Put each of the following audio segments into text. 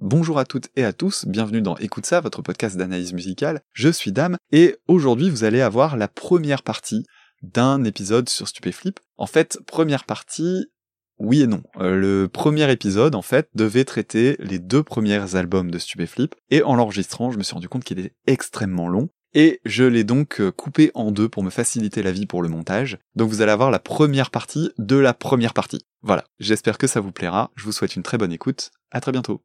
Bonjour à toutes et à tous, bienvenue dans Écoute ça, votre podcast d'analyse musicale. Je suis Dame et aujourd'hui vous allez avoir la première partie d'un épisode sur Stupéflip. En fait, première partie, oui et non. Euh, le premier épisode, en fait, devait traiter les deux premiers albums de Stupéflip et en l'enregistrant, je me suis rendu compte qu'il était extrêmement long. Et je l'ai donc euh, coupé en deux pour me faciliter la vie pour le montage. Donc vous allez avoir la première partie de la première partie. Voilà, j'espère que ça vous plaira, je vous souhaite une très bonne écoute, à très bientôt.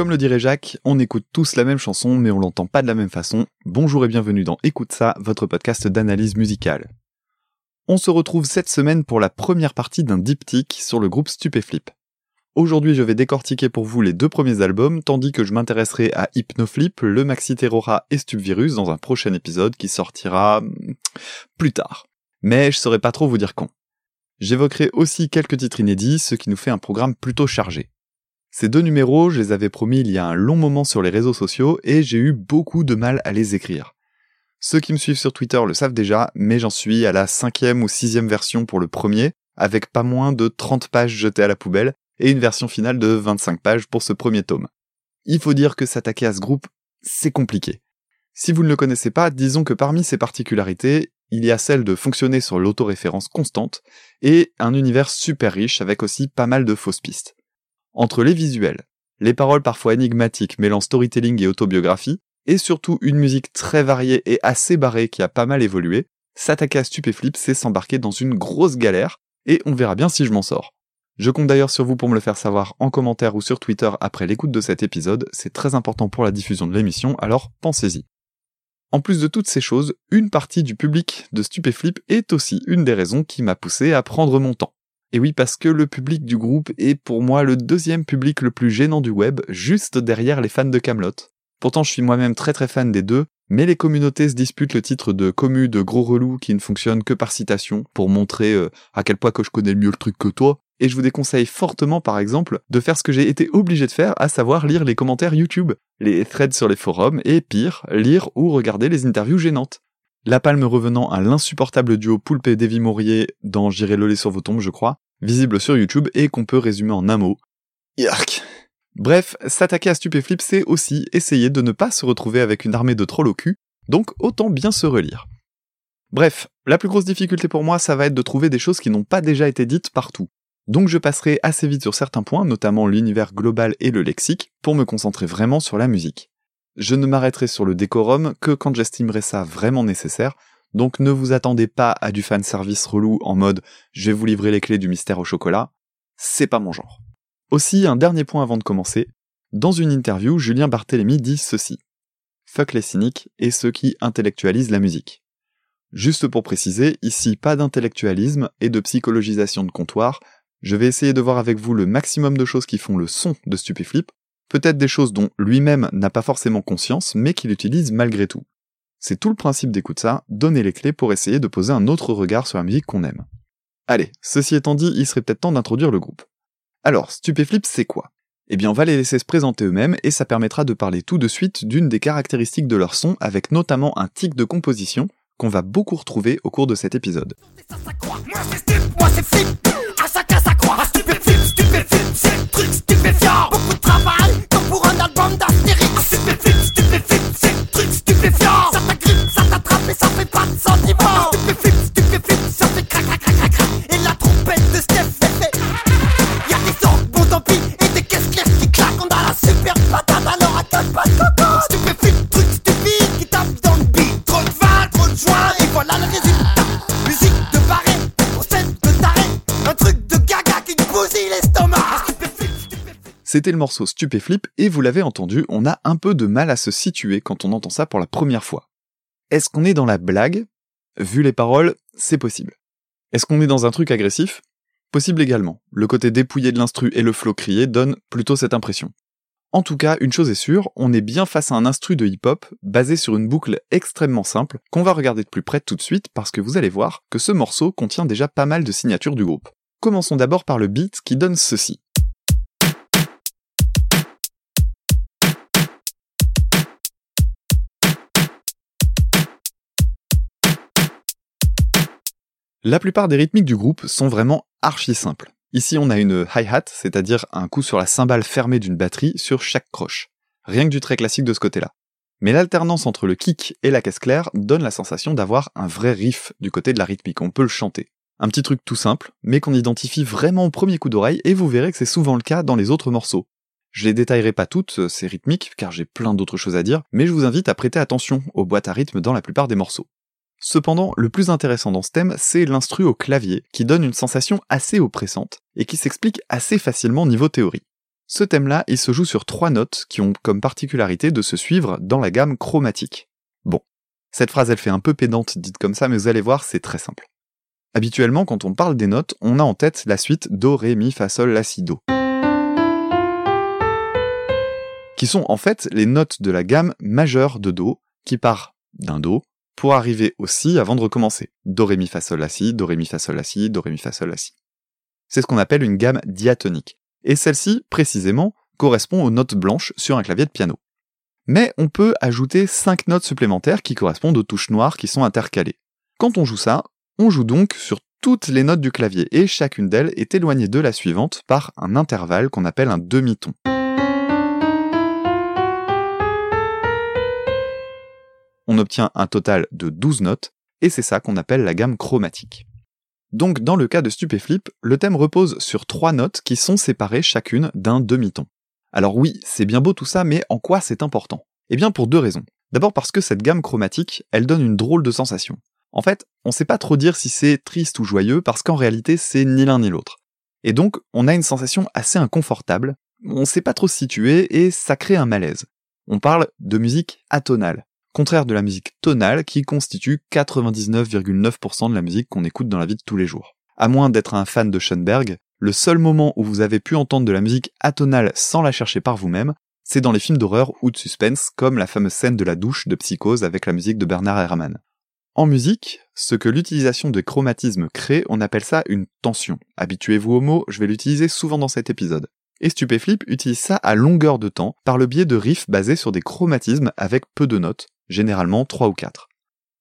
Comme le dirait Jacques, on écoute tous la même chanson mais on l'entend pas de la même façon. Bonjour et bienvenue dans Écoute ça, votre podcast d'analyse musicale. On se retrouve cette semaine pour la première partie d'un diptyque sur le groupe Stupéflip. Aujourd'hui, je vais décortiquer pour vous les deux premiers albums, tandis que je m'intéresserai à Hypnoflip, le Maxi Terrora et Stupvirus dans un prochain épisode qui sortira hmm, plus tard. Mais je saurais pas trop vous dire quand. J'évoquerai aussi quelques titres inédits, ce qui nous fait un programme plutôt chargé. Ces deux numéros, je les avais promis il y a un long moment sur les réseaux sociaux et j'ai eu beaucoup de mal à les écrire. Ceux qui me suivent sur Twitter le savent déjà, mais j'en suis à la cinquième ou sixième version pour le premier, avec pas moins de 30 pages jetées à la poubelle et une version finale de 25 pages pour ce premier tome. Il faut dire que s'attaquer à ce groupe, c'est compliqué. Si vous ne le connaissez pas, disons que parmi ses particularités, il y a celle de fonctionner sur l'autoréférence constante et un univers super riche avec aussi pas mal de fausses pistes. Entre les visuels, les paroles parfois énigmatiques mêlant storytelling et autobiographie, et surtout une musique très variée et assez barrée qui a pas mal évolué, s'attaquer à Stupéflip, c'est s'embarquer dans une grosse galère, et on verra bien si je m'en sors. Je compte d'ailleurs sur vous pour me le faire savoir en commentaire ou sur Twitter après l'écoute de cet épisode, c'est très important pour la diffusion de l'émission, alors pensez-y. En plus de toutes ces choses, une partie du public de Stupéflip est aussi une des raisons qui m'a poussé à prendre mon temps. Et oui, parce que le public du groupe est pour moi le deuxième public le plus gênant du web, juste derrière les fans de Camelot. Pourtant, je suis moi-même très très fan des deux, mais les communautés se disputent le titre de commu de gros relou qui ne fonctionne que par citation, pour montrer euh, à quel point que je connais mieux le truc que toi. Et je vous déconseille fortement, par exemple, de faire ce que j'ai été obligé de faire, à savoir lire les commentaires YouTube, les threads sur les forums, et pire, lire ou regarder les interviews gênantes. La palme revenant à l'insupportable duo Poulpe et Davy Maurier dans J'irai loler sur vos tombes, je crois, visible sur YouTube et qu'on peut résumer en un mot. Yark. Bref, s'attaquer à Stupéflip, c'est aussi essayer de ne pas se retrouver avec une armée de trolls au cul, donc autant bien se relire. Bref, la plus grosse difficulté pour moi, ça va être de trouver des choses qui n'ont pas déjà été dites partout. Donc je passerai assez vite sur certains points, notamment l'univers global et le lexique, pour me concentrer vraiment sur la musique. Je ne m'arrêterai sur le décorum que quand j'estimerai ça vraiment nécessaire, donc ne vous attendez pas à du fanservice relou en mode je vais vous livrer les clés du mystère au chocolat, c'est pas mon genre. Aussi, un dernier point avant de commencer, dans une interview, Julien Barthélémy dit ceci. Fuck les cyniques et ceux qui intellectualisent la musique. Juste pour préciser, ici pas d'intellectualisme et de psychologisation de comptoir, je vais essayer de voir avec vous le maximum de choses qui font le son de Stupéflip, peut-être des choses dont lui-même n'a pas forcément conscience, mais qu'il utilise malgré tout. C'est tout le principe d'écoute ça, donner les clés pour essayer de poser un autre regard sur la musique qu'on aime. Allez, ceci étant dit, il serait peut-être temps d'introduire le groupe. Alors, Stupéflip, c'est quoi? Eh bien, on va les laisser se présenter eux-mêmes et ça permettra de parler tout de suite d'une des caractéristiques de leur son, avec notamment un tic de composition qu'on va beaucoup retrouver au cours de cet épisode. C'était le morceau Stupéflip et vous l'avez entendu, on a un peu de mal à se situer quand on entend ça pour la première fois. Est-ce qu'on est dans la blague? Vu les paroles, c'est possible. Est-ce qu'on est dans un truc agressif? Possible également. Le côté dépouillé de l'instru et le flow crié donnent plutôt cette impression. En tout cas, une chose est sûre, on est bien face à un instru de hip-hop basé sur une boucle extrêmement simple qu'on va regarder de plus près tout de suite parce que vous allez voir que ce morceau contient déjà pas mal de signatures du groupe. Commençons d'abord par le beat qui donne ceci. La plupart des rythmiques du groupe sont vraiment archi simples. Ici, on a une hi-hat, c'est-à-dire un coup sur la cymbale fermée d'une batterie sur chaque croche. Rien que du très classique de ce côté-là. Mais l'alternance entre le kick et la caisse claire donne la sensation d'avoir un vrai riff du côté de la rythmique, on peut le chanter. Un petit truc tout simple, mais qu'on identifie vraiment au premier coup d'oreille, et vous verrez que c'est souvent le cas dans les autres morceaux. Je les détaillerai pas toutes, ces rythmiques, car j'ai plein d'autres choses à dire, mais je vous invite à prêter attention aux boîtes à rythme dans la plupart des morceaux. Cependant, le plus intéressant dans ce thème, c'est l'instru au clavier, qui donne une sensation assez oppressante, et qui s'explique assez facilement niveau théorie. Ce thème-là, il se joue sur trois notes qui ont comme particularité de se suivre dans la gamme chromatique. Bon, cette phrase elle fait un peu pédante dite comme ça, mais vous allez voir, c'est très simple. Habituellement, quand on parle des notes, on a en tête la suite Do, Ré, Mi, Fa, Sol, La, Si, Do. Qui sont en fait les notes de la gamme majeure de Do, qui part d'un Do, pour arriver au Si avant de recommencer. Do, Ré, Mi, Fa, Sol, La, Si, Do, Ré, Mi, Fa, Sol, La, Si, Do, Mi, Fa, Sol, La, Si. C'est ce qu'on appelle une gamme diatonique. Et celle-ci, précisément, correspond aux notes blanches sur un clavier de piano. Mais on peut ajouter 5 notes supplémentaires qui correspondent aux touches noires qui sont intercalées. Quand on joue ça, on joue donc sur toutes les notes du clavier et chacune d'elles est éloignée de la suivante par un intervalle qu'on appelle un demi-ton. Obtient un total de 12 notes et c'est ça qu'on appelle la gamme chromatique. Donc dans le cas de Stupéflip, le thème repose sur trois notes qui sont séparées chacune d'un demi-ton. Alors oui, c'est bien beau tout ça, mais en quoi c'est important? Eh bien pour deux raisons. D'abord parce que cette gamme chromatique, elle donne une drôle de sensation. En fait, on sait pas trop dire si c'est triste ou joyeux parce qu'en réalité c'est ni l'un ni l'autre. Et donc on a une sensation assez inconfortable, on sait pas trop se situer et ça crée un malaise. On parle de musique atonale contraire de la musique tonale qui constitue 99,9% de la musique qu'on écoute dans la vie de tous les jours. À moins d'être un fan de Schoenberg, le seul moment où vous avez pu entendre de la musique atonale sans la chercher par vous-même, c'est dans les films d'horreur ou de suspense, comme la fameuse scène de la douche de Psychose avec la musique de Bernard Herrmann. En musique, ce que l'utilisation de chromatisme crée, on appelle ça une tension. Habituez-vous au mot, je vais l'utiliser souvent dans cet épisode. Et Stupéflip utilise ça à longueur de temps par le biais de riffs basés sur des chromatismes avec peu de notes, généralement 3 ou 4.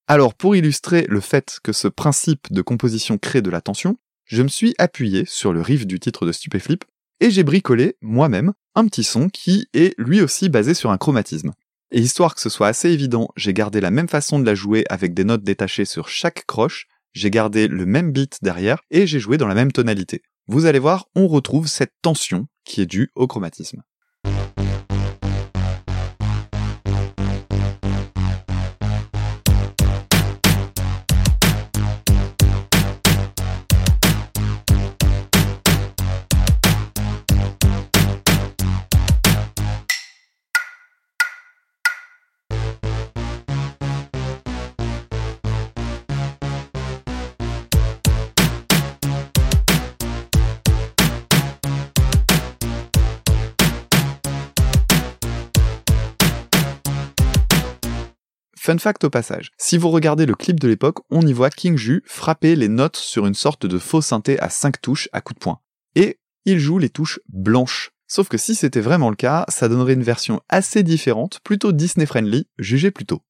Alors pour illustrer le fait que ce principe de composition crée de la tension, je me suis appuyé sur le riff du titre de Stupéflip et j'ai bricolé moi-même un petit son qui est lui aussi basé sur un chromatisme. Et histoire que ce soit assez évident, j'ai gardé la même façon de la jouer avec des notes détachées sur chaque croche, j'ai gardé le même beat derrière et j'ai joué dans la même tonalité. Vous allez voir, on retrouve cette tension qui est due au chromatisme. Fun fact au passage, si vous regardez le clip de l'époque, on y voit King Ju frapper les notes sur une sorte de faux synthé à 5 touches à coups de poing. Et il joue les touches blanches. Sauf que si c'était vraiment le cas, ça donnerait une version assez différente, plutôt Disney friendly, jugez plutôt.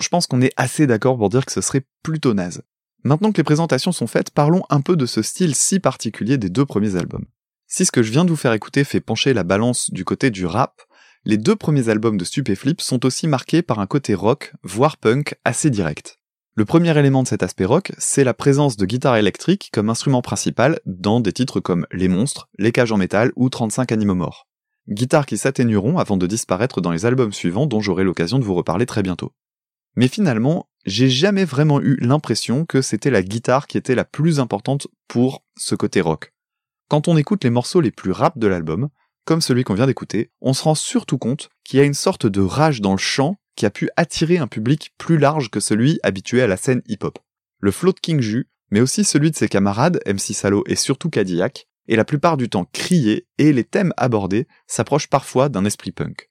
Je pense qu'on est assez d'accord pour dire que ce serait plutôt naze. Maintenant que les présentations sont faites, parlons un peu de ce style si particulier des deux premiers albums. Si ce que je viens de vous faire écouter fait pencher la balance du côté du rap, les deux premiers albums de Stupéflip sont aussi marqués par un côté rock, voire punk, assez direct. Le premier élément de cet aspect rock, c'est la présence de guitare électrique comme instrument principal dans des titres comme Les Monstres, Les Cages en métal ou 35 Animaux Morts. Guitares qui s'atténueront avant de disparaître dans les albums suivants dont j'aurai l'occasion de vous reparler très bientôt. Mais finalement, j'ai jamais vraiment eu l'impression que c'était la guitare qui était la plus importante pour ce côté rock. Quand on écoute les morceaux les plus rap de l'album, comme celui qu'on vient d'écouter, on se rend surtout compte qu'il y a une sorte de rage dans le chant qui a pu attirer un public plus large que celui habitué à la scène hip-hop. le flow de King Ju, mais aussi celui de ses camarades, MC Salo et surtout Cadillac, est la plupart du temps crié et les thèmes abordés s'approchent parfois d'un esprit punk.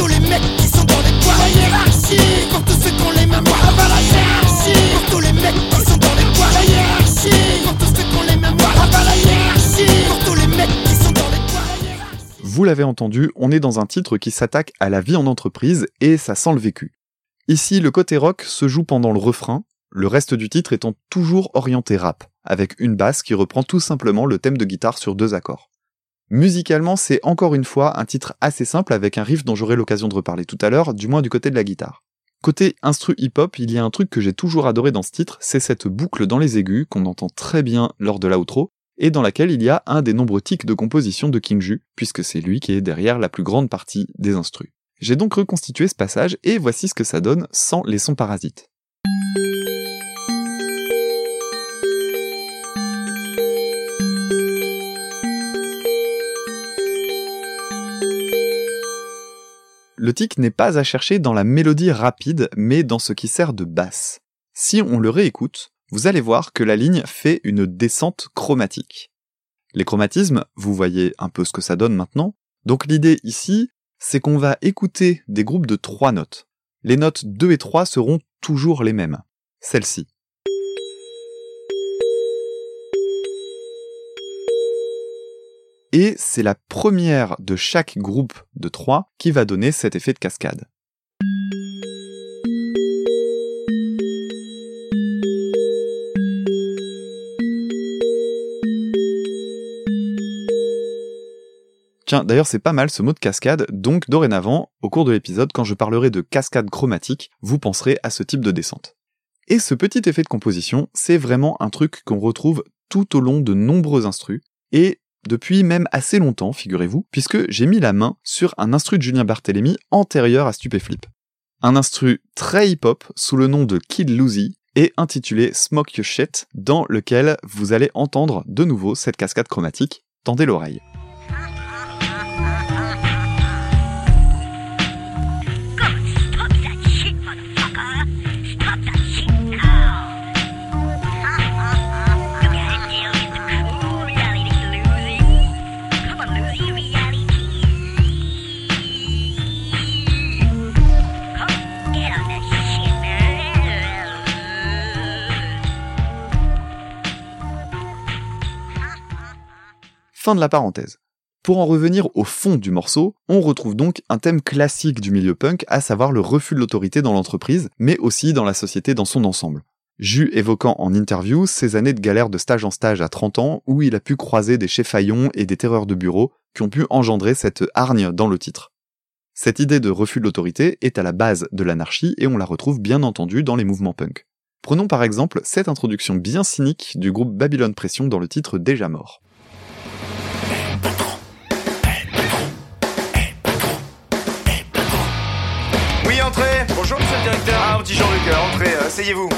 Vous l'avez entendu, on est dans un titre qui s'attaque à la vie en entreprise et ça sent le vécu. Ici, le côté rock se joue pendant le refrain, le reste du titre étant toujours orienté rap, avec une basse qui reprend tout simplement le thème de guitare sur deux accords. Musicalement, c'est encore une fois un titre assez simple avec un riff dont j'aurai l'occasion de reparler tout à l'heure, du moins du côté de la guitare. Côté instru hip-hop, il y a un truc que j'ai toujours adoré dans ce titre, c'est cette boucle dans les aigus qu'on entend très bien lors de l'outro, et dans laquelle il y a un des nombreux tics de composition de King Ju, puisque c'est lui qui est derrière la plus grande partie des instrus. J'ai donc reconstitué ce passage et voici ce que ça donne sans les sons parasites. Le tic n'est pas à chercher dans la mélodie rapide, mais dans ce qui sert de basse. Si on le réécoute, vous allez voir que la ligne fait une descente chromatique. Les chromatismes, vous voyez un peu ce que ça donne maintenant. Donc l'idée ici, c'est qu'on va écouter des groupes de trois notes. Les notes 2 et 3 seront toujours les mêmes. Celle-ci. Et c'est la première de chaque groupe de 3 qui va donner cet effet de cascade. Tiens, d'ailleurs c'est pas mal ce mot de cascade, donc dorénavant, au cours de l'épisode, quand je parlerai de cascade chromatique, vous penserez à ce type de descente. Et ce petit effet de composition, c'est vraiment un truc qu'on retrouve tout au long de nombreux instrus, et depuis même assez longtemps, figurez-vous, puisque j'ai mis la main sur un instru de Julien Barthélémy antérieur à Stupéflip. Un instru très hip-hop sous le nom de Kid Lucy et intitulé Smoke Your Shit, dans lequel vous allez entendre de nouveau cette cascade chromatique. Tendez l'oreille. Fin de la parenthèse. Pour en revenir au fond du morceau, on retrouve donc un thème classique du milieu punk, à savoir le refus de l'autorité dans l'entreprise, mais aussi dans la société dans son ensemble. Jus évoquant en interview ses années de galère de stage en stage à 30 ans, où il a pu croiser des cheffaillons et des terreurs de bureau qui ont pu engendrer cette hargne dans le titre. Cette idée de refus de l'autorité est à la base de l'anarchie et on la retrouve bien entendu dans les mouvements punk. Prenons par exemple cette introduction bien cynique du groupe Babylon Pression dans le titre Déjà mort. Le directeur. Ah, petit Jean-Luc, euh, entrez, euh, asseyez-vous.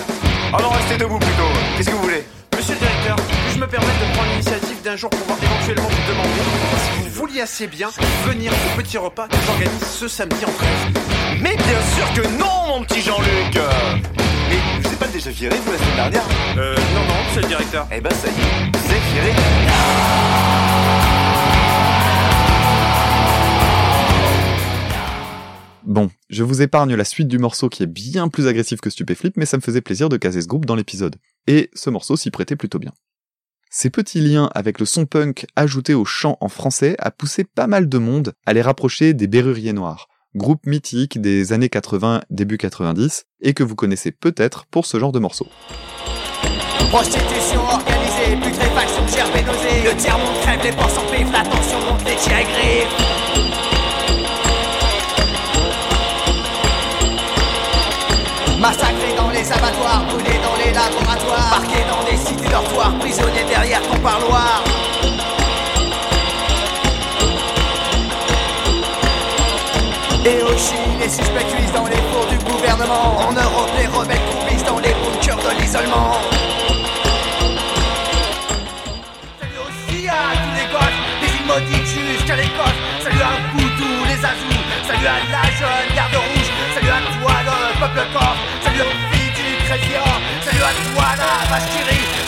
Oh non, restez debout plutôt. Qu'est-ce que vous voulez Monsieur le directeur, puis-je me permettre de prendre l'initiative d'un jour pouvoir éventuellement vous demander si vous vouliez assez bien venir au petit repas que j'organise ce samedi en 13 Mais bien sûr que non, mon petit Jean-Luc Mais je vous ai pas déjà viré, vous, la semaine dernière Euh, non, non, monsieur le directeur. Eh ben, ça y est, vous êtes viré. Bon, je vous épargne la suite du morceau qui est bien plus agressif que Stupéflip, mais ça me faisait plaisir de caser ce groupe dans l'épisode. Et ce morceau s'y prêtait plutôt bien. Ces petits liens avec le son punk ajouté au chant en français a poussé pas mal de monde à les rapprocher des Berruriers Noirs, groupe mythique des années 80, début 90, et que vous connaissez peut-être pour ce genre de morceau. Prostitution organisée, putréfaction, gerbe et nausée. Le tiers-monde crève, les porcs s'empivent, la tension monte, les tirs griffes. Massacrés dans les abattoirs, brûlés dans les laboratoires, parqués dans des cités dortoirs, prisonniers derrière ton parloir. Et au Chili, les suspects cuisent dans les fours du gouvernement. En Europe, les rebelles coupissent dans les bunkers de l'isolement. Salut aussi à tous les gosses, des îles maudites jusqu'à l'Écosse. Salut à Poutou, les Azous. Salut à la jeune peuple corse. Salut aux filles du Créfiant. Salut à toi, la vache.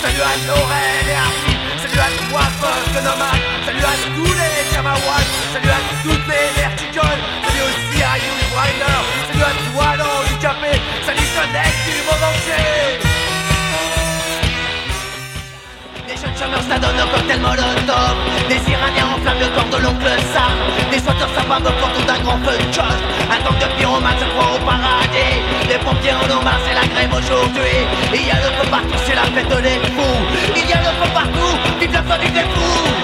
Salut à Laurel et Harry. Salut à toi, peuple nomade. Salut à tous les Kamawats. Salut à toutes les vertigoles. Salut aussi à You Rider. Salut à toi, l'handicapé. Salut, jeunesse du monde entier. Des jeunes chômeurs s'adonnent au cocktail molotov Des Iraniens enflamment le corps de l'oncle Sam. Des sauteurs s'abattent autour d'un grand feu de choc Un tank de pyromanes se croit au paradis. Les pompiers en hommage, c'est la grève aujourd'hui. Il y a le feu partout, c'est la fête des fous. Il y a le feu partout, vive la famille des fous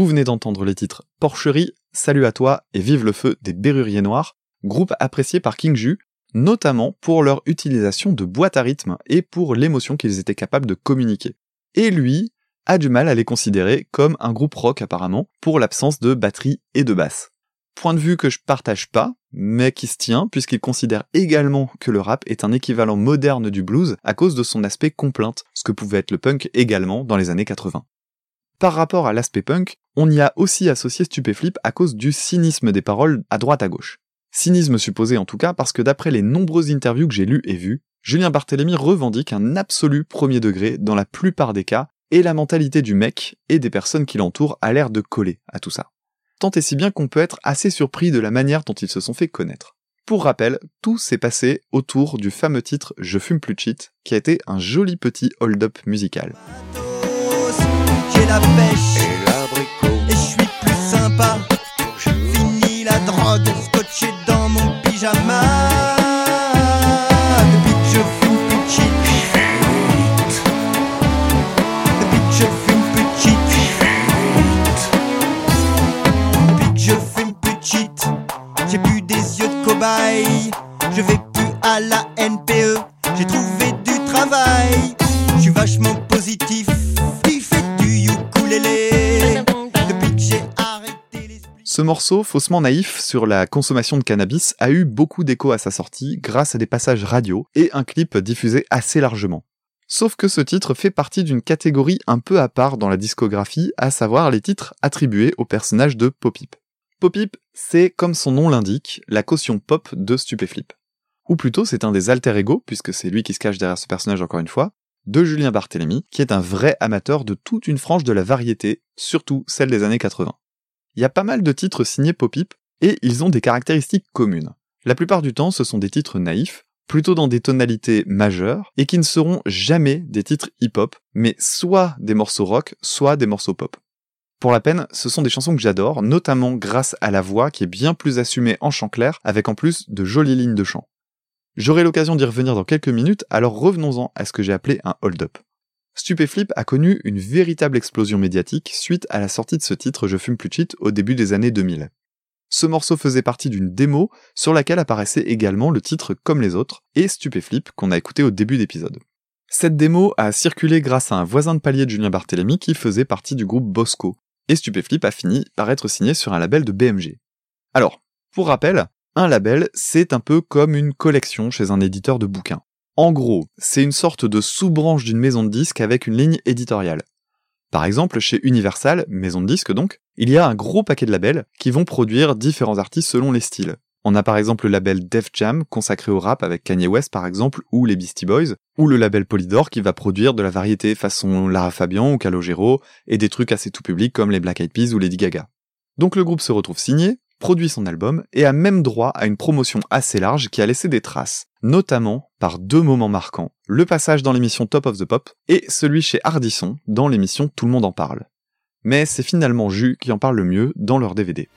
Vous venez d'entendre les titres Porcherie, Salut à toi et Vive le feu des Berruriers Noirs, groupe apprécié par King Ju, notamment pour leur utilisation de boîtes à rythme et pour l'émotion qu'ils étaient capables de communiquer. Et lui a du mal à les considérer comme un groupe rock apparemment, pour l'absence de batterie et de basse. Point de vue que je partage pas, mais qui se tient puisqu'il considère également que le rap est un équivalent moderne du blues à cause de son aspect complainte, ce que pouvait être le punk également dans les années 80. Par rapport à l'aspect punk, on y a aussi associé Stupéflip à cause du cynisme des paroles à droite à gauche. Cynisme supposé en tout cas parce que d'après les nombreuses interviews que j'ai lues et vues, Julien Barthélemy revendique un absolu premier degré dans la plupart des cas, et la mentalité du mec et des personnes qui l'entourent a l'air de coller à tout ça. Tant et si bien qu'on peut être assez surpris de la manière dont ils se sont fait connaître. Pour rappel, tout s'est passé autour du fameux titre Je fume plus de shit, qui a été un joli petit hold-up musical. Drogue, scotché dans mon pyjama. Depuis que je fume shit. Depuis que je fume shit. Depuis que je fume shit. J'ai plus des yeux de cobaye. Je vais plus à la NPE. J'ai trouvé du travail. Je suis vachement positif. Ce morceau, faussement naïf sur la consommation de cannabis, a eu beaucoup d'écho à sa sortie grâce à des passages radio et un clip diffusé assez largement. Sauf que ce titre fait partie d'une catégorie un peu à part dans la discographie, à savoir les titres attribués au personnage de Popip. Popip, c'est, comme son nom l'indique, la caution pop de Stupéflip. Ou plutôt, c'est un des alter ego, puisque c'est lui qui se cache derrière ce personnage encore une fois, de Julien Barthélemy, qui est un vrai amateur de toute une frange de la variété, surtout celle des années 80. Il y a pas mal de titres signés Popip, et ils ont des caractéristiques communes. La plupart du temps, ce sont des titres naïfs, plutôt dans des tonalités majeures, et qui ne seront jamais des titres hip-hop, mais soit des morceaux rock, soit des morceaux pop. Pour la peine, ce sont des chansons que j'adore, notamment grâce à la voix qui est bien plus assumée en chant clair, avec en plus de jolies lignes de chant. J'aurai l'occasion d'y revenir dans quelques minutes, alors revenons-en à ce que j'ai appelé un hold-up. Stupéflip a connu une véritable explosion médiatique suite à la sortie de ce titre Je fume plus shit au début des années 2000. Ce morceau faisait partie d'une démo sur laquelle apparaissait également le titre Comme les autres et Stupéflip qu'on a écouté au début d'épisode. Cette démo a circulé grâce à un voisin de palier de Julien Barthélemy qui faisait partie du groupe Bosco, et Stupéflip a fini par être signé sur un label de BMG. Alors, pour rappel, un label, c'est un peu comme une collection chez un éditeur de bouquins. En gros, c'est une sorte de sous-branche d'une maison de disques avec une ligne éditoriale. Par exemple, chez Universal, maison de disques donc, il y a un gros paquet de labels qui vont produire différents artistes selon les styles. On a par exemple le label Def Jam consacré au rap avec Kanye West par exemple, ou les Beastie Boys, ou le label Polydor qui va produire de la variété façon Lara Fabian ou Calogero, et des trucs assez tout public comme les Black Eyed Peas ou Lady Gaga. Donc le groupe se retrouve signé, produit son album, et a même droit à une promotion assez large qui a laissé des traces, notamment par deux moments marquants, le passage dans l'émission Top of the Pop, et celui chez Hardisson dans l'émission Tout le monde en parle. Mais c'est finalement Jus qui en parle le mieux dans leur DVD.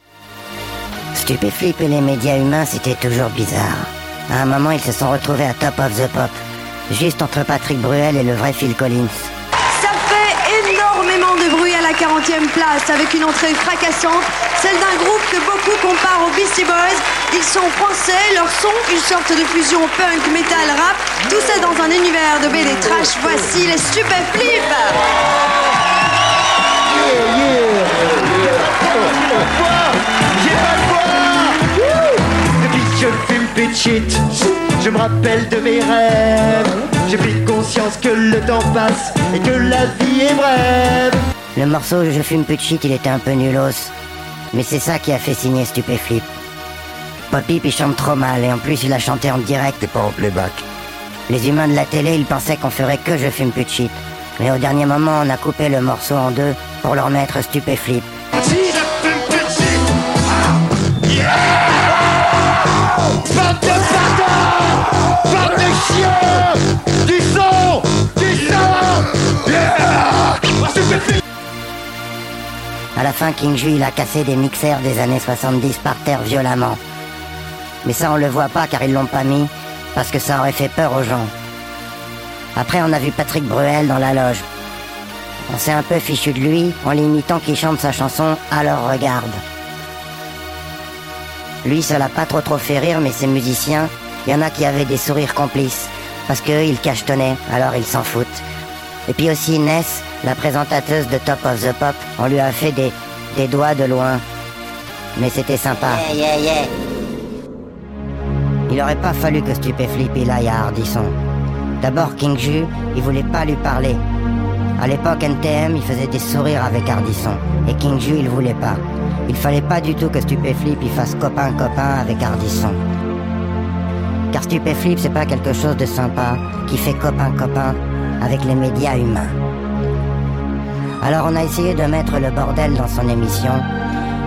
Stupéflip et les médias humains, c'était toujours bizarre. À un moment, ils se sont retrouvés à Top of the Pop. Juste entre Patrick Bruel et le vrai Phil Collins. La 40e place avec une entrée fracassante, celle d'un groupe que beaucoup comparent aux Beastie Boys, Ils sont français, leur son, une sorte de fusion punk, metal, rap, tout ça dans un univers de BD trash. Voici les Stupéflip Depuis que je fume shit, je me rappelle de mes rêves. J'ai pris conscience que le temps passe et que la vie est brève. Le morceau Je fume plus de shit, il était un peu nulos. Mais c'est ça qui a fait signer Stupéflip. Poppy il chante trop mal et en plus il a chanté en direct et pas en playback. Les humains de la télé, ils pensaient qu'on ferait que Je fume plus de shit. Mais au dernier moment, on a coupé le morceau en deux pour leur mettre Stupéflip. Bande de bâtards Bande de chiens Du sang Du sang Yeah Stupéflip À la fin, King Ju, il a cassé des mixeurs des années 70 par terre violemment. Mais ça, on le voit pas car ils l'ont pas mis, parce que ça aurait fait peur aux gens. Après, on a vu Patrick Bruel dans la loge. On s'est un peu fichu de lui en l'imitant qu'il chante sa chanson Alors regarde. Lui, ça l'a pas trop trop fait rire, mais ses musiciens, il y en a qui avaient des sourires complices, parce qu'eux, ils cachetonnaient, alors ils s'en foutent. Et puis aussi Ness, la présentatrice de Top of the Pop, on lui a fait des, des doigts de loin. Mais c'était sympa. Yeah, yeah, yeah. Il aurait pas fallu que Stupéflip il aille à Hardisson. D'abord, King Ju, il voulait pas lui parler. À l'époque, NTM, il faisait des sourires avec Hardisson. Et King Ju, il voulait pas. Il fallait pas du tout que Stupéflip il fasse copain-copain avec Hardisson. Car Stupéflip, c'est pas quelque chose de sympa qui fait copain-copain avec les médias humains. Alors on a essayé de mettre le bordel dans son émission,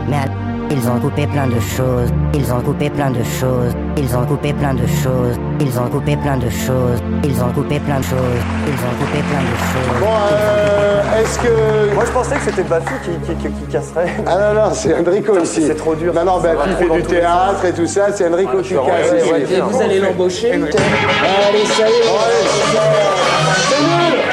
mais à ils ont coupé plein de choses, ils ont coupé plein de choses, ils ont coupé plein de choses, ils ont coupé plein de choses, ils ont coupé plein de choses, ils ont coupé plein de choses. Bon, euh, est-ce que. Moi je pensais que c'était Bafi qui, qui, qui, qui casserait. Ah non, non, c'est Enrico ici. C'est trop dur. Non, non, bah, trop fait du théâtre et tout ça, c'est Enrico qui ouais, casse Et vous allez l'embaucher Allez, ça y est, c'est nul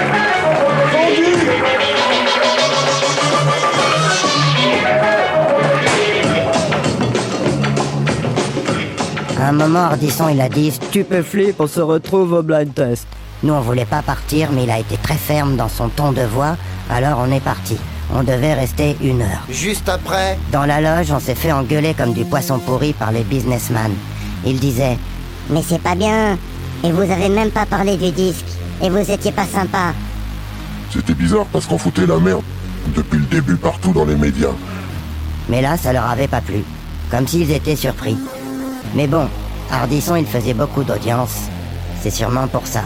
À un moment, Hardisson, il a dit Stupéflip, on se retrouve au blind test. Nous, on voulait pas partir, mais il a été très ferme dans son ton de voix, alors on est parti. On devait rester une heure. Juste après, Dans la loge, on s'est fait engueuler comme du poisson pourri par les businessmen. Ils disaient Mais c'est pas bien. Et vous avez même pas parlé du disque. Et vous étiez pas sympa. C'était bizarre parce qu'on foutait la merde depuis le début partout dans les médias. Mais là, ça leur avait pas plu. Comme s'ils étaient surpris. Mais bon, Hardisson, il faisait beaucoup d'audience. C'est sûrement pour ça.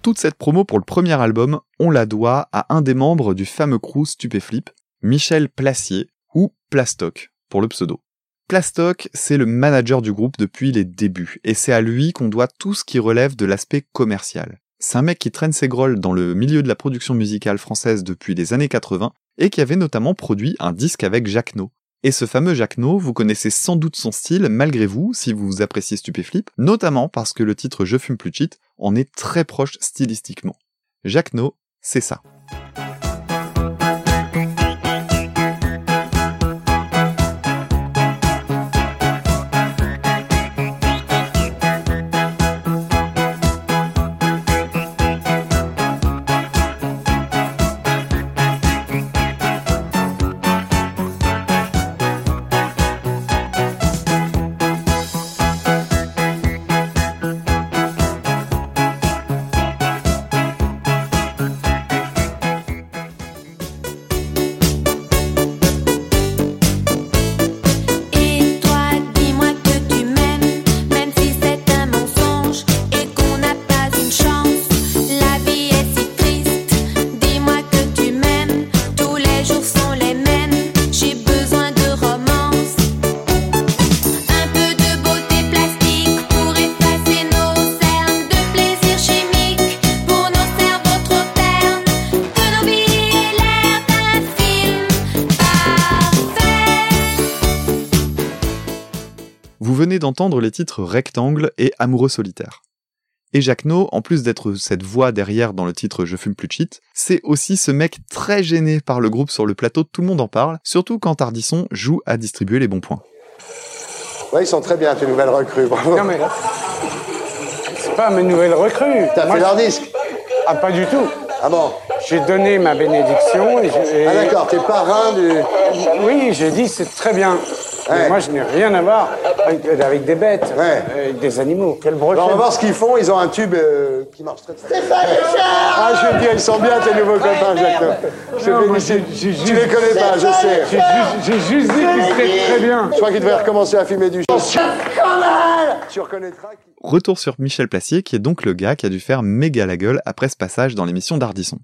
Toute cette promo pour le premier album, on la doit à un des membres du fameux crew Stupéflip, Michel Placier, ou Plastoc, pour le pseudo. Plastoc, c'est le manager du groupe depuis les débuts, et c'est à lui qu'on doit tout ce qui relève de l'aspect commercial. C'est un mec qui traîne ses grolles dans le milieu de la production musicale française depuis les années 80, et qui avait notamment produit un disque avec Jacques. Et ce fameux Jacques No, vous connaissez sans doute son style malgré vous, si vous appréciez Stupéflip, notamment parce que le titre Je fume plus shit en est très proche stylistiquement. Jacques No, c'est ça. D'entendre les titres Rectangle et Amoureux solitaire. Et Jacques No, en plus d'être cette voix derrière dans le titre Je fume plus de shit, c'est aussi ce mec très gêné par le groupe sur le plateau, tout le monde en parle, surtout quand Ardisson joue à distribuer les bons points. Ouais, ils sont très bien, tes nouvelles recrues. Bravo. Non mais c'est pas mes nouvelles recrues. T'as fait leur disque Ah pas du tout. Ah bon J'ai donné ma bénédiction et, je- et- Ah d'accord, t'es parrain du... Oui, j'ai dit c'est très bien. Ouais. moi je n'ai rien à voir avec, avec des bêtes, avec des animaux. Quelle Alors, on va brochette. voir ce qu'ils font, ils ont un tube euh, qui marche très très Ah, je veux dire, ils sont bien tes nouveaux copains, Jacques. Je Non, moi, Tu les connais pas, je sais. J'ai juste, dit qu'ils étaient très bien. Je crois qu'ils devraient recommencer à filmer du Tu reconnaîtras. Retour sur Michel Placier, qui est donc le gars qui a dû faire méga la gueule après ce passage dans l'émission d'Ardisson.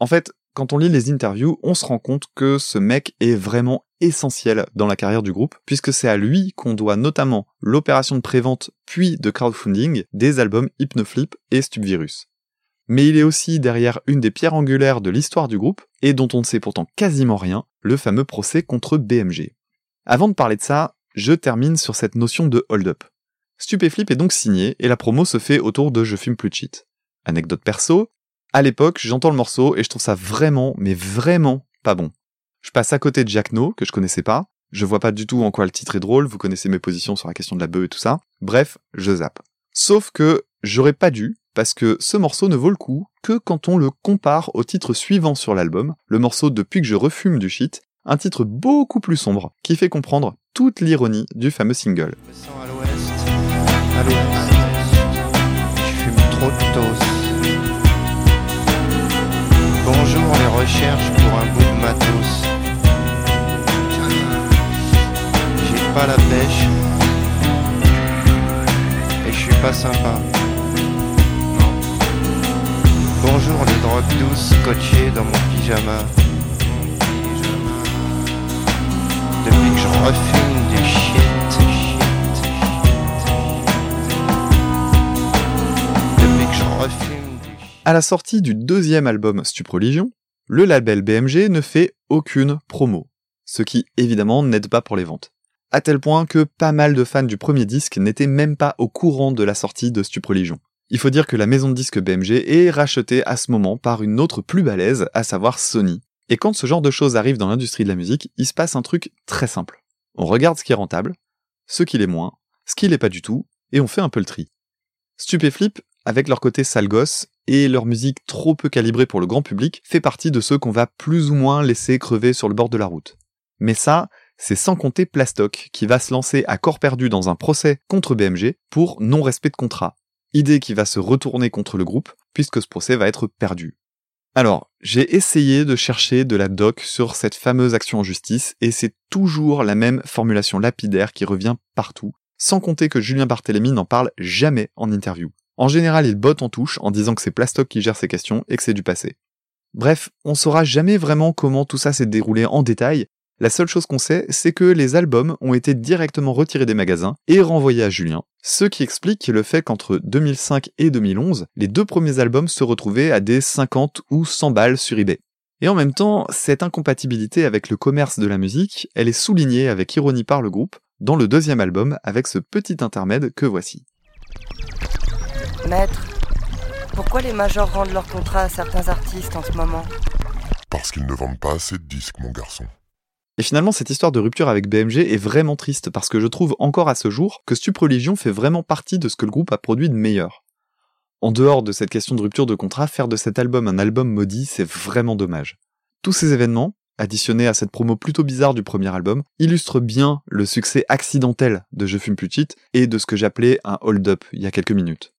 En fait, quand on lit les interviews, on se rend compte que ce mec est vraiment essentiel dans la carrière du groupe, puisque c'est à lui qu'on doit notamment l'opération de prévente puis de crowdfunding des albums Hypnoflip et Stupvirus. Mais il est aussi derrière une des pierres angulaires de l'histoire du groupe, et dont on ne sait pourtant quasiment rien, le fameux procès contre BMG. Avant de parler de ça, je termine sur cette notion de hold-up. Stupéflip est donc signé et la promo se fait autour de Je fume plus de shit. Anecdote perso, à l'époque, j'entends le morceau et je trouve ça vraiment, mais vraiment pas bon. Je passe à côté de Jack No, que je connaissais pas, je vois pas du tout en quoi le titre est drôle, vous connaissez mes positions sur la question de la bœuf et tout ça. Bref, je zappe. Sauf que j'aurais pas dû, parce que ce morceau ne vaut le coup que quand on le compare au titre suivant sur l'album, le morceau Depuis que je refume du shit, un titre beaucoup plus sombre, qui fait comprendre toute l'ironie du fameux single. À l'ouest, je fume trop de. Bonjour les recherches pour un bout de matos. J'ai pas la pêche. Et je suis pas sympa. Bonjour les drogues douces scotchées dans mon pyjama. Depuis que je refume du shit, Depuis que je refume À la sortie du deuxième album Stupreligion, le label BMG ne fait aucune promo, ce qui évidemment n'aide pas pour les ventes. À tel point que pas mal de fans du premier disque n'étaient même pas au courant de la sortie de Stupreligion. Il faut dire que la maison de disques BMG est rachetée à ce moment par une autre plus balèze, à savoir Sony. Et quand ce genre de choses arrive dans l'industrie de la musique, il se passe un truc très simple. On regarde ce qui est rentable, ce qui l'est moins, ce qui l'est pas du tout, et on fait un peu le tri. Stupéflip, avec leur côté sale gosse et leur musique trop peu calibrée pour le grand public, fait partie de ceux qu'on va plus ou moins laisser crever sur le bord de la route. Mais ça, c'est sans compter Plastoc, qui va se lancer à corps perdu dans un procès contre BMG pour non-respect de contrat. Idée qui va se retourner contre le groupe, puisque ce procès va être perdu. Alors, j'ai essayé de chercher de la doc sur cette fameuse action en justice, et c'est toujours la même formulation lapidaire qui revient partout, sans compter que Julien Barthélémy n'en parle jamais en interview. En général, il botte en touche en disant que c'est Plastoc qui gère ces questions et que c'est du passé. Bref, on saura jamais vraiment comment tout ça s'est déroulé en détail. La seule chose qu'on sait, c'est que les albums ont été directement retirés des magasins et renvoyés à Julien, ce qui explique le fait qu'entre 2005 et 2011, les deux premiers albums se retrouvaient à des 50 ou 100 balles sur eBay. Et en même temps, cette incompatibilité avec le commerce de la musique, elle est soulignée avec ironie par le groupe dans le deuxième album avec ce petit intermède que voici. Maître, pourquoi les majors rendent leur contrat à certains artistes en ce moment? Parce qu'ils ne vendent pas assez de disques, mon garçon. Et finalement, cette histoire de rupture avec BMG est vraiment triste parce que je trouve encore à ce jour que Stupreligion fait vraiment partie de ce que le groupe a produit de meilleur. En dehors de cette question de rupture de contrat, faire de cet album un album maudit, c'est vraiment dommage. Tous ces événements, additionnés à cette promo plutôt bizarre du premier album, illustrent bien le succès accidentel de Je fume plus et de ce que j'appelais un hold-up il y a quelques minutes.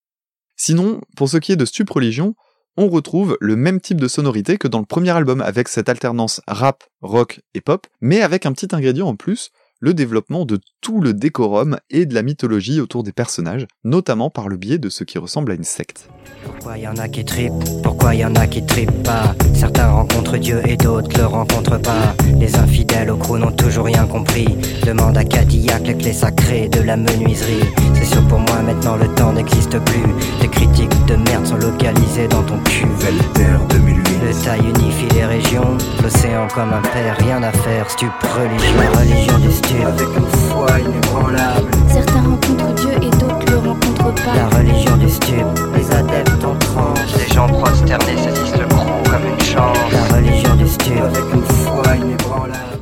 Sinon, pour ce qui est de Stupreligion, on retrouve le même type de sonorité que dans le premier album avec cette alternance rap, rock et pop, mais avec un petit ingrédient en plus, le développement de tout le décorum et de la mythologie autour des personnages, notamment par le biais de ce qui ressemble à une secte. Pourquoi y en a qui tripent? Pourquoi y en a qui tripent pas? Certains rencontrent Dieu et d'autres le rencontrent pas. Les infidèles au crew n'ont toujours rien compris. Demande à Cadillac les clés sacrées de la menuiserie. C'est sûr pour moi maintenant le temps n'existe plus. Tes critiques de merde sont localisées dans ton cul. Velter 2008. Le taille unifie les régions. L'océan comme un père, rien à faire. Stup religion, la religion du stup. Avec une foi inébranlable. Certains rencontrent Dieu et d'autres le rencontrent pas. La religion du stup, les adeptes en transe. Les gens prosternés saisissent le crew comme une chance. La religion du stup, avec une foi inébranlable.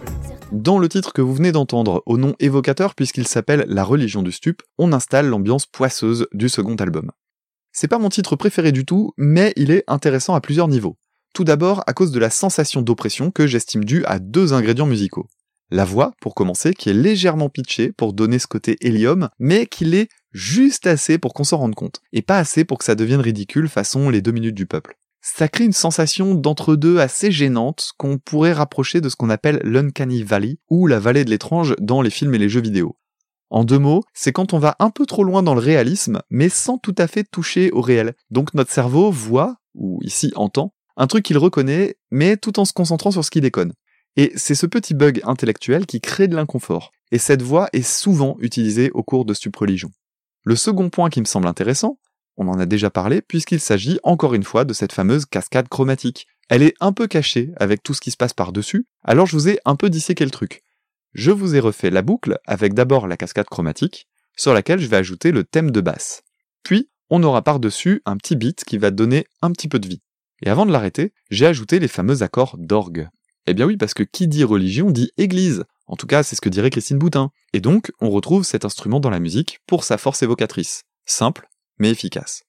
Dans le titre que vous venez d'entendre, au nom évocateur puisqu'il s'appelle La religion du stup, on installe l'ambiance poisseuse du second album. C'est pas mon titre préféré du tout, mais il est intéressant à plusieurs niveaux. Tout d'abord à cause de la sensation d'oppression que j'estime due à deux ingrédients musicaux. La voix, pour commencer, qui est légèrement pitchée pour donner ce côté hélium, mais qui l'est juste assez pour qu'on s'en rende compte, et pas assez pour que ça devienne ridicule façon les deux minutes du peuple. Ça crée une sensation d'entre-deux assez gênante qu'on pourrait rapprocher de ce qu'on appelle l'Uncanny Valley, ou la vallée de l'étrange dans les films et les jeux vidéo. En deux mots, c'est quand on va un peu trop loin dans le réalisme, mais sans tout à fait toucher au réel. Donc notre cerveau voit, ou ici entend, un truc qu'il reconnaît, mais tout en se concentrant sur ce qui déconne. Et c'est ce petit bug intellectuel qui crée de l'inconfort. Et cette voix est souvent utilisée au cours de Stup Religion. Le second point qui me semble intéressant, on en a déjà parlé puisqu'il s'agit encore une fois de cette fameuse cascade chromatique. Elle est un peu cachée avec tout ce qui se passe par-dessus, alors je vous ai un peu disséqué le truc. Je vous ai refait la boucle avec d'abord la cascade chromatique, sur laquelle je vais ajouter le thème de basse. Puis, on aura par-dessus un petit beat qui va donner un petit peu de vie. Et avant de l'arrêter, j'ai ajouté les fameux accords d'orgue. Eh bien oui, parce que qui dit religion dit église. En tout cas, c'est ce que dirait Christine Boutin. Et donc, on retrouve cet instrument dans la musique pour sa force évocatrice. Simple, mais efficace.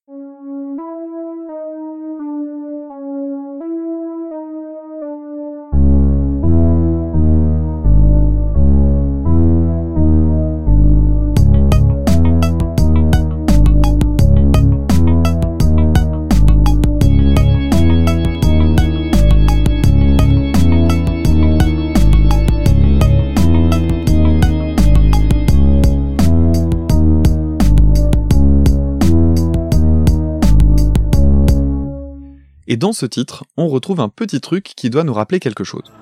Et dans ce titre, on retrouve un petit truc qui doit nous rappeler quelque chose.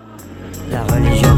La religion.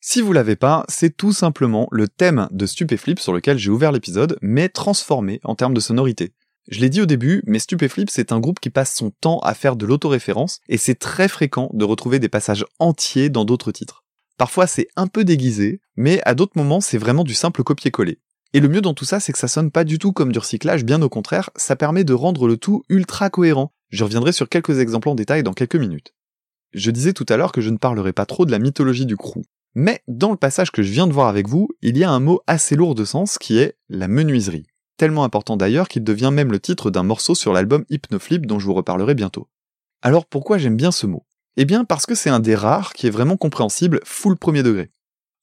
Si vous l'avez pas, c'est tout simplement le thème de Stupéflip sur lequel j'ai ouvert l'épisode, mais transformé en termes de sonorité. Je l'ai dit au début, mais Stupéflip, c'est un groupe qui passe son temps à faire de l'autoréférence, et c'est très fréquent de retrouver des passages entiers dans d'autres titres. Parfois c'est un peu déguisé, mais à d'autres moments c'est vraiment du simple copier-coller. Et le mieux dans tout ça, c'est que ça sonne pas du tout comme du recyclage, bien au contraire, ça permet de rendre le tout ultra cohérent. Je reviendrai sur quelques exemples en détail dans quelques minutes. Je disais tout à l'heure que je ne parlerai pas trop de la mythologie du crew. Mais dans le passage que je viens de voir avec vous, il y a un mot assez lourd de sens qui est la menuiserie tellement important d'ailleurs qu'il devient même le titre d'un morceau sur l'album Hypnoflip dont je vous reparlerai bientôt. Alors pourquoi j'aime bien ce mot? Eh bien parce que c'est un des rares qui est vraiment compréhensible full premier degré.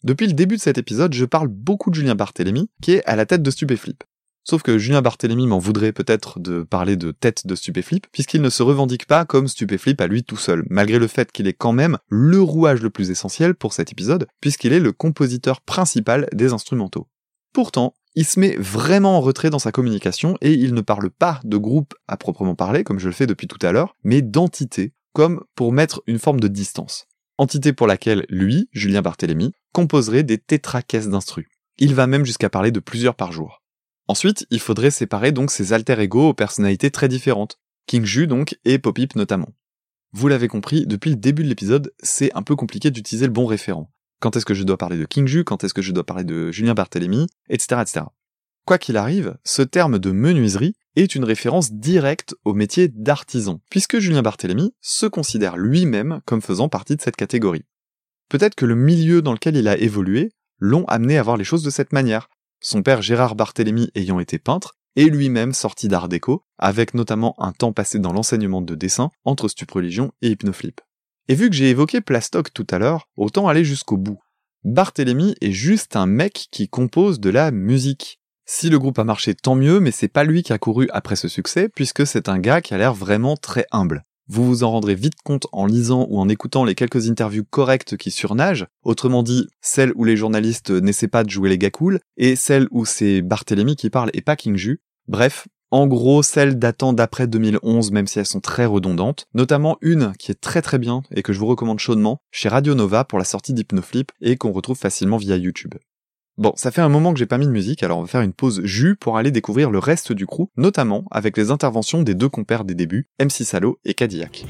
Depuis le début de cet épisode, je parle beaucoup de Julien Barthélémy, qui est à la tête de Stupéflip. Sauf que Julien Barthélémy m'en voudrait peut-être de parler de tête de Stupéflip, puisqu'il ne se revendique pas comme Stupéflip à lui tout seul, malgré le fait qu'il est quand même le rouage le plus essentiel pour cet épisode, puisqu'il est le compositeur principal des instrumentaux. Pourtant, il se met vraiment en retrait dans sa communication et il ne parle pas de groupe à proprement parler, comme je le fais depuis tout à l'heure, mais d'entité, comme pour mettre une forme de distance. Entité pour laquelle lui, Julien Barthélémy, composerait des tétracaisses d'instru. Il va même jusqu'à parler de plusieurs par jour. Ensuite, il faudrait séparer donc ses alter ego aux personnalités très différentes, King Ju donc et Popip notamment. Vous l'avez compris, depuis le début de l'épisode, c'est un peu compliqué d'utiliser le bon référent quand est-ce que je dois parler de King Ju, quand est-ce que je dois parler de Julien Barthélémy, etc., etc. Quoi qu'il arrive, ce terme de menuiserie est une référence directe au métier d'artisan, puisque Julien Barthélémy se considère lui-même comme faisant partie de cette catégorie. Peut-être que le milieu dans lequel il a évolué l'ont amené à voir les choses de cette manière, son père Gérard Barthélémy ayant été peintre, et lui-même sorti d'art déco, avec notamment un temps passé dans l'enseignement de dessin entre Stup Religion et Hypnoflip. Et vu que j'ai évoqué Plastoc tout à l'heure, autant aller jusqu'au bout. Barthélemy est juste un mec qui compose de la musique. Si le groupe a marché, tant mieux, mais c'est pas lui qui a couru après ce succès, puisque c'est un gars qui a l'air vraiment très humble. Vous vous en rendrez vite compte en lisant ou en écoutant les quelques interviews correctes qui surnagent, autrement dit, celles où les journalistes n'essaient pas de jouer les gars cool, et celles où c'est Barthélemy qui parle et pas King Ju. Bref, en gros, celles datant d'après 2011, même si elles sont très redondantes, notamment une qui est très très bien et que je vous recommande chaudement chez Radio Nova pour la sortie d'Hypnoflip et qu'on retrouve facilement via YouTube. Bon, ça fait un moment que j'ai pas mis de musique, alors on va faire une pause jus pour aller découvrir le reste du crew, notamment avec les interventions des deux compères des débuts, MC Salo et Cadillac.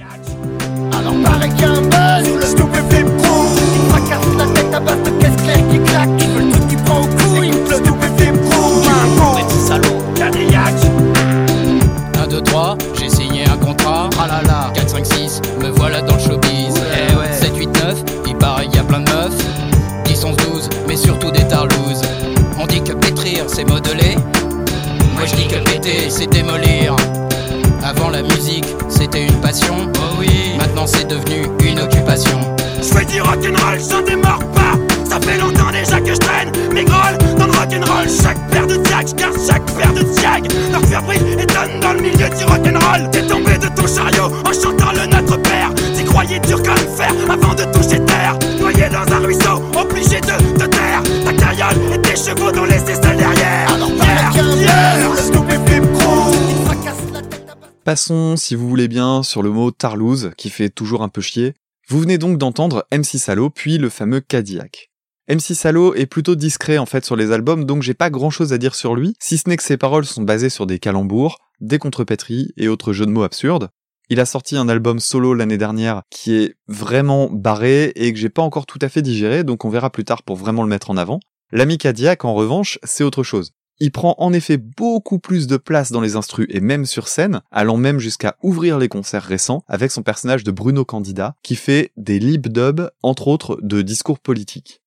C'est modeler. Moi je dis que péter, c'est démolir. Avant la musique, c'était une passion. Oh oui. Maintenant c'est devenu une occupation. Je fais du rock'n'roll, j'en démords pas. Ça fait longtemps déjà que je traîne mes grolles dans le rock'n'roll. Chaque paire de je garde chaque paire de diag. Leur faire brille étonne dans le milieu du rock'n'roll. T'es tombé de ton chariot en chantant le Notre Père. T'y croyais dur comme fer avant de toucher terre. Noyé dans un ruisseau, obligé de et tes chevaux derrière. Passons, si vous voulez bien, sur le mot tarlouse, qui fait toujours un peu chier. Vous venez donc d'entendre MC Salo, puis le fameux Cadillac. MC Salo est plutôt discret en fait sur les albums, donc j'ai pas grand chose à dire sur lui, si ce n'est que ses paroles sont basées sur des calembours, des contrepétries et autres jeux de mots absurdes. Il a sorti un album solo l'année dernière qui est vraiment barré et que j'ai pas encore tout à fait digéré, donc on verra plus tard pour vraiment le mettre en avant. L'ami Cadillac, en revanche, c'est autre chose. Il prend en effet beaucoup plus de place dans les instrus et même sur scène, allant même jusqu'à ouvrir les concerts récents avec son personnage de Bruno Candida, qui fait des lip dubs, entre autres, de discours politiques.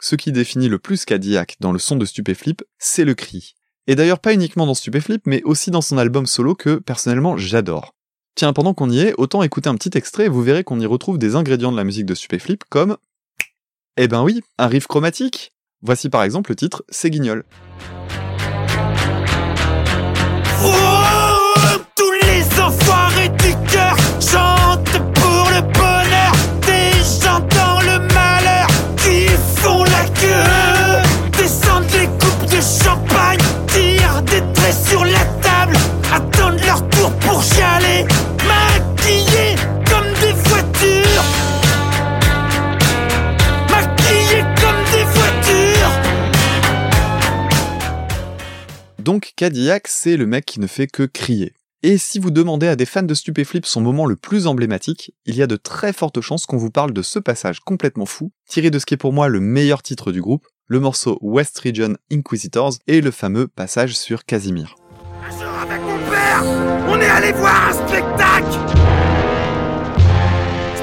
Ce qui définit le plus Cadillac dans le son de Stupéflip, c'est le cri. Et d'ailleurs pas uniquement dans Stupéflip, mais aussi dans son album solo que, personnellement, j'adore. Tiens, pendant qu'on y est, autant écouter un petit extrait et vous verrez qu'on y retrouve des ingrédients de la musique de Stupéflip comme... Eh ben oui, un riff chromatique Voici par exemple le titre C'est Guignol. Oh, Donc Cadillac, c'est le mec qui ne fait que crier. Et si vous demandez à des fans de Stupéflip son moment le plus emblématique, il y a de très fortes chances qu'on vous parle de ce passage complètement fou, tiré de ce qui est pour moi le meilleur titre du groupe, le morceau West Region Inquisitors et le fameux passage sur Casimir. Avec mon père, on est allé voir un spectacle!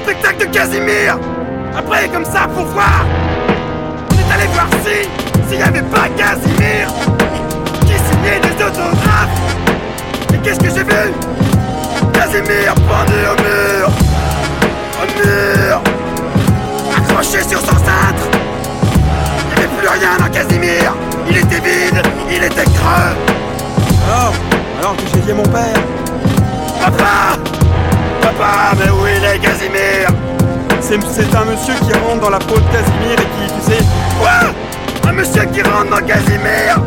Spectacle de Casimir! Après, comme ça, pour voir! On est allé voir si, s'il y avait pas Casimir Signait des autographes. Et qu'est-ce que j'ai vu? Casimir pendu au mur. Au mur. Accroché sur son cintre. Il n'y avait plus rien dans Casimir. Il était vide, il était creux. Alors, alors que j'ai dit mon père. Papa! Papa, mais où il est Casimir? C'est c'est un monsieur qui rentre dans la peau de Casimir et qui, tu sais... Quoi? Un monsieur qui rentre dans Casimir?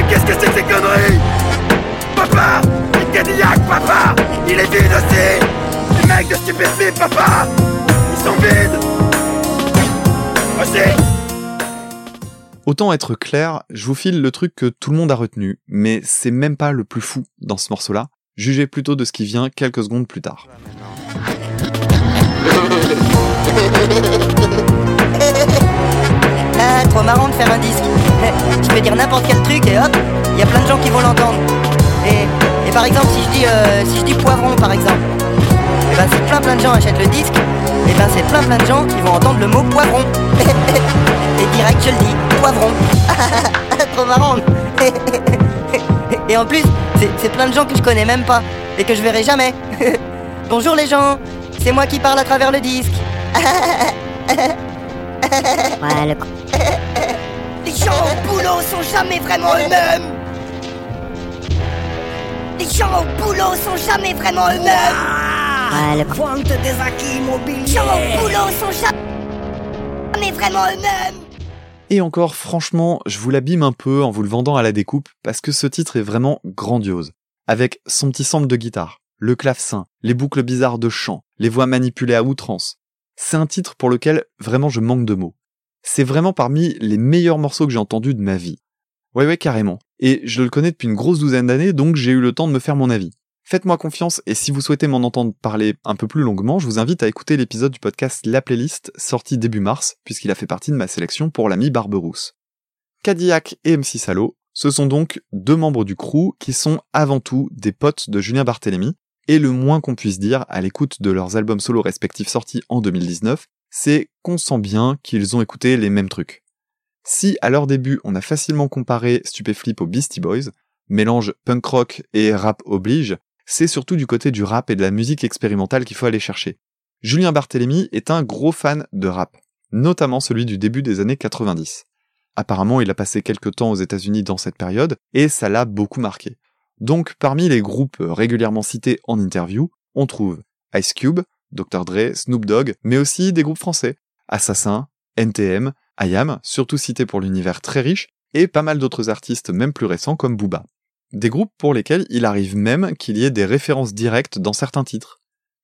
Mais qu'est-ce que c'est que ces conneries Papa Le Cadillac, papa Il est vide aussi Les mecs de stupéflip, papa Ils sont vides Aussi Autant être clair, je vous file le truc que tout le monde a retenu, mais c'est même pas le plus fou dans ce morceau-là. Jugez plutôt de ce qui vient quelques secondes plus tard. Ah, trop marrant de faire un disque. Je peux dire n'importe quel truc et hop, il y a plein de gens qui vont l'entendre. Et, et par exemple, si je dis, euh, si je dis poivron par exemple, et ben si plein plein de gens achètent le disque, et ben c'est plein plein de gens qui vont entendre le mot poivron. et direct je le dis, poivron. trop marrant. et en plus, c'est- c'est plein de gens que je connais même pas et que je verrai jamais. Bonjour les gens, c'est moi qui parle à travers le disque. Ouais, le Les gens au boulot sont jamais vraiment eux-mêmes Les gens au boulot sont jamais vraiment eux-mêmes Ouais, le Pointe des acquis immobiliers Les gens au boulot sont jamais vraiment eux-mêmes Et encore, franchement, je vous l'abîme un peu en vous le vendant à la découpe, parce que ce titre est vraiment grandiose. Avec son petit sample de guitare, le clavecin, les boucles bizarres de chant, les voix manipulées à outrance. C'est un titre pour lequel vraiment je manque de mots. C'est vraiment parmi les meilleurs morceaux que j'ai entendus de ma vie. Ouais ouais carrément. Et je le connais depuis une grosse douzaine d'années, donc j'ai eu le temps de me faire mon avis. Faites-moi confiance et si vous souhaitez m'en entendre parler un peu plus longuement, je vous invite à écouter l'épisode du podcast La Playlist sorti début mars, puisqu'il a fait partie de ma sélection pour l'ami Barberousse. Cadillac et MC Salo, ce sont donc deux membres du crew qui sont avant tout des potes de Julien Barthélémy, Et le moins qu'on puisse dire à l'écoute de leurs albums solo respectifs sortis en 2019, c'est qu'on sent bien qu'ils ont écouté les mêmes trucs. Si à leur début on a facilement comparé Stupéflip aux Beastie Boys, mélange punk rock et rap oblige, c'est surtout du côté du rap et de la musique expérimentale qu'il faut aller chercher. Julien Barthélémy est un gros fan de rap, notamment celui du début des années 90. Apparemment, il a passé quelques temps aux États-Unis dans cette période, et ça l'a beaucoup marqué. Donc, parmi les groupes régulièrement cités en interview, on trouve Ice Cube, Dr. Dre, Snoop Dogg, mais aussi des groupes français, Assassin, NTM, IAM, surtout cités pour l'univers très riche, et pas mal d'autres artistes même plus récents comme Booba. Des groupes pour lesquels il arrive même qu'il y ait des références directes dans certains titres.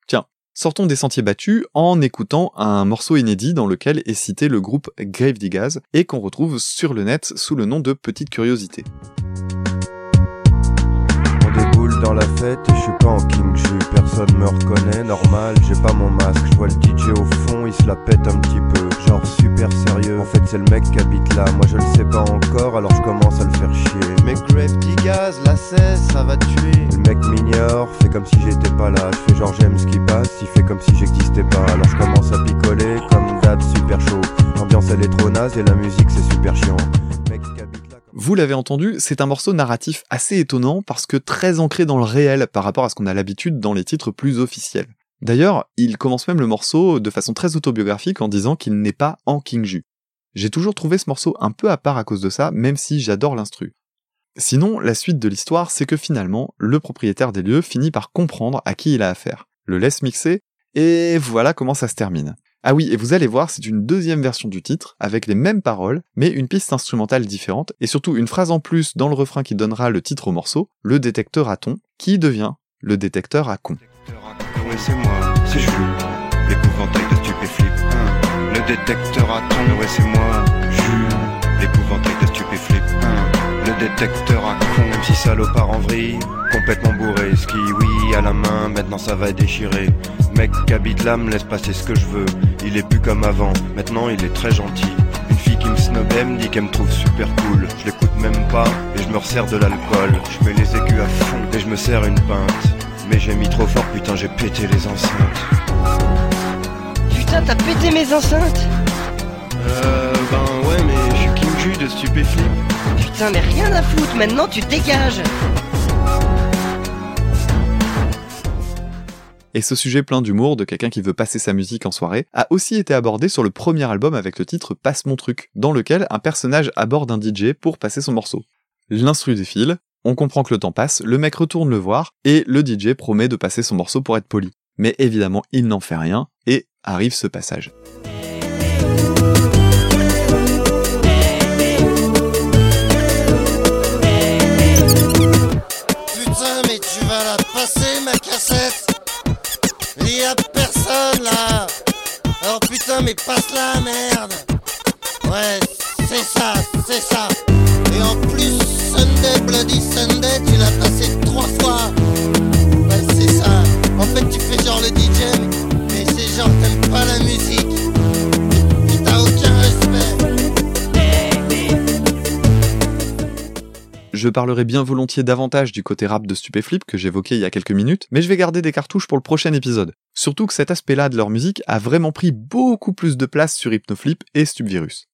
Tiens, sortons des sentiers battus en écoutant un morceau inédit dans lequel est cité le groupe Grave Diggaz et qu'on retrouve sur le net sous le nom de Petite Curiosité. Dans la fête et je suis pas en king jus, personne me reconnaît, normal, j'ai pas mon masque, je vois le DJ au fond, il se la pète un petit peu, genre super sérieux, en fait c'est le mec qui habite là, moi je le sais pas encore, alors je commence à le faire chier. Mais Digaz, la cesse, ça va tuer. Le mec m'ignore, fait comme si j'étais pas là, je fais genre j'aime ce qui passe, il fait comme si j'existais pas, alors je commence à picoler, comme d'hab super chaud, l'ambiance elle est trop naze et la musique c'est super chiant. Vous l'avez entendu, c'est un morceau narratif assez étonnant parce que très ancré dans le réel par rapport à ce qu'on a l'habitude dans les titres plus officiels. D'ailleurs, il commence même le morceau de façon très autobiographique en disant qu'il n'est pas en King Ju. J'ai toujours trouvé ce morceau un peu à part à cause de ça, même si j'adore l'instru. Sinon, la suite de l'histoire, c'est que finalement, le propriétaire des lieux finit par comprendre à qui il a affaire, le laisse mixer, et voilà comment ça se termine. Ah oui, et vous allez voir, c'est une deuxième version du titre, avec les mêmes paroles, mais une piste instrumentale différente, et surtout une phrase en plus dans le refrain qui donnera le titre au morceau, le détecteur à ton, qui devient le détecteur à con. Le détecteur à ton, ouais, c'est moi, Jules, l'épouvantail de. Détecteur à con, si salopard en vrille, complètement bourré, ski, oui, à la main, maintenant ça va déchirer. Mec qui habite là me laisse passer ce que je veux, il est plus comme avant, maintenant il est très gentil. Une fille qui me snobait me dit qu'elle me trouve super cool. Je l'écoute même pas et je me resserre de l'alcool. Je mets les écus à fond et je me sers une pinte. Mais j'ai mis trop fort, putain, j'ai pété les enceintes. Putain, t'as pété mes enceintes? Euh, ben ouais, mais de stupéflip. Putain, mais rien à foutre, maintenant tu te dégages Et ce sujet plein d'humour de quelqu'un qui veut passer sa musique en soirée a aussi été abordé sur le premier album avec le titre Passe mon truc, dans lequel un personnage aborde un DJ pour passer son morceau. L'instru défile, on comprend que le temps passe, le mec retourne le voir, et le DJ promet de passer son morceau pour être poli. Mais évidemment, il n'en fait rien, et arrive ce passage. La passer, ma cassette. Il y a personne là. Alors putain, mais passe-la, merde. Ouais, c'est ça, c'est ça. Et en plus, Sunday, Bloody Sunday, tu l'as passé trois fois. Ouais, c'est ça. En fait, tu fais genre le DJ, mais c'est genre t'aimes Je parlerai bien volontiers davantage du côté rap de Stupéflip que j'évoquais il y a quelques minutes, mais je vais garder des cartouches pour le prochain épisode. Surtout que cet aspect-là de leur musique a vraiment pris beaucoup plus de place sur Hypnoflip et Stupvirus.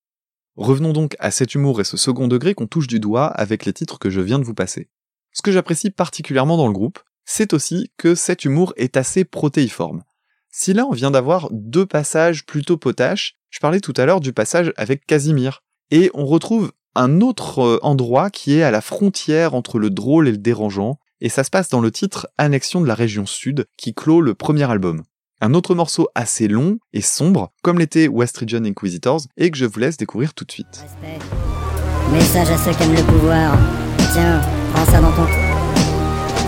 Revenons donc à cet humour et ce second degré qu'on touche du doigt avec les titres que je viens de vous passer. Ce que j'apprécie particulièrement dans le groupe, c'est aussi que cet humour est assez protéiforme. Si là on vient d'avoir deux passages plutôt potaches, je parlais tout à l'heure du passage avec Casimir, et on retrouve un autre euh, endroit qui est à la frontière entre le drôle et le dérangeant, et ça se passe dans le titre Annexion de la région sud, qui clôt le premier album. Un autre morceau assez long et sombre, comme l'était West Region Inquisitors, et que je vous laisse découvrir tout de suite. Message à ceux qui aiment le pouvoir. Tiens, prends ça dans ton...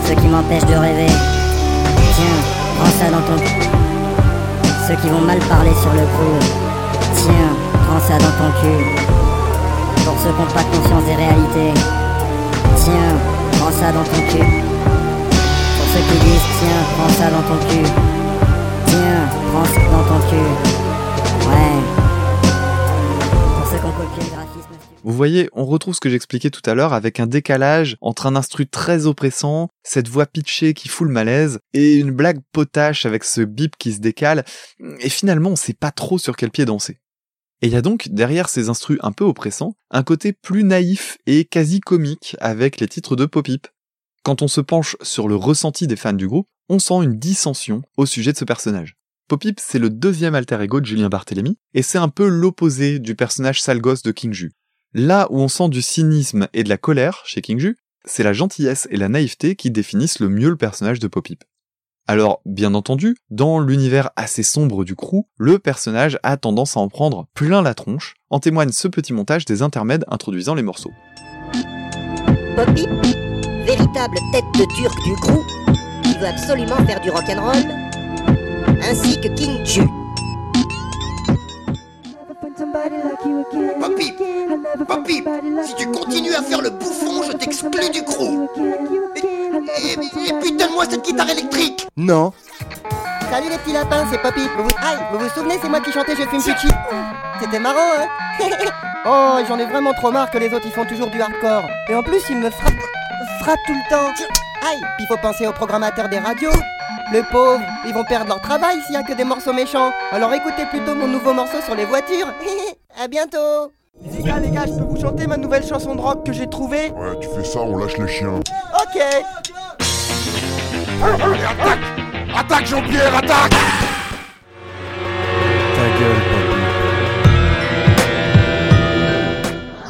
Ceux qui m'empêchent de rêver. Tiens, prends ça dans ton... Ceux qui vont mal parler sur le coup. Tiens, prends ça dans ton cul. Pour ceux qui n'ont pas conscience des réalités. Tiens, prends ça dans ton cul. Pour ceux qui disent tiens, prends ça dans ton cul. Tiens, prends ça dans ton cul. Ouais. Pour ceux qui n'ont photocopier le graphisme. Vous voyez, on retrouve ce que j'expliquais tout à l'heure avec un décalage entre un instru très oppressant, cette voix pitchée qui fout le malaise, et une blague potache avec ce bip qui se décale, et finalement on sait pas trop sur quel pied danser. Et il y a donc, derrière ces instrus un peu oppressants, un côté plus naïf et quasi comique avec les titres de Popip. Quand on se penche sur le ressenti des fans du groupe, on sent une dissension au sujet de ce personnage. Popip, c'est le deuxième alter ego de Julien Barthélemy, et c'est un peu l'opposé du personnage sale gosse de King Ju. Là où on sent du cynisme et de la colère chez King Ju, c'est la gentillesse et la naïveté qui définissent le mieux le personnage de Popip. Alors, bien entendu, dans l'univers assez sombre du crew, le personnage a tendance à en prendre plein la tronche, en témoigne ce petit montage des intermèdes introduisant les morceaux. Poppy, véritable tête de turc du crew, qui veut absolument faire du rock'n'roll, ainsi que King Ju. Poppy Poppy Si tu continues à faire le bouffon, je t'exclus du crew Et, et, et putain de moi cette guitare électrique Non. Salut les petits lapins, c'est Poppy. Vous vous... Aïe, vous vous souvenez, c'est moi qui chantais Je fume Pucci C'était marrant, hein Oh, j'en ai vraiment trop marre que les autres ils font toujours du hardcore. Et en plus, ils me frappent, frappent tout le temps. Aïe, puis faut penser aux programmateurs des radios. Les pauvres, ils vont perdre leur travail s'il y a que des morceaux méchants. Alors écoutez plutôt mon nouveau morceau sur les voitures. à bientôt. Les gars, les gars, je peux vous chanter ma nouvelle chanson de rock que j'ai trouvée? Ouais, tu fais ça, on lâche les chiens. Ok. Allez, attaque Attaque Jean-Pierre, attaque Ta gueule,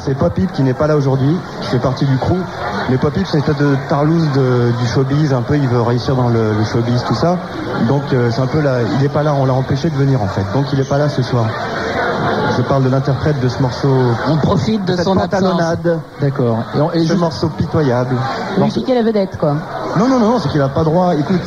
C'est Popip qui n'est pas là aujourd'hui, qui fait partie du crew. Mais Popip, c'est une espèce de tarlouse de- du showbiz, un peu, il veut réussir dans le, le showbiz, tout ça. Donc euh, c'est un peu là, il n'est pas là, on l'a empêché de venir en fait. Donc il n'est pas là ce soir. Je parle de l'interprète de ce morceau. On profite de son pantalonnade. D'accord. Et, on- et ce juste- morceau pitoyable. Lui piquez la vedette, quoi. Non, non, non, non, c'est qu'il a pas droit. Écoute,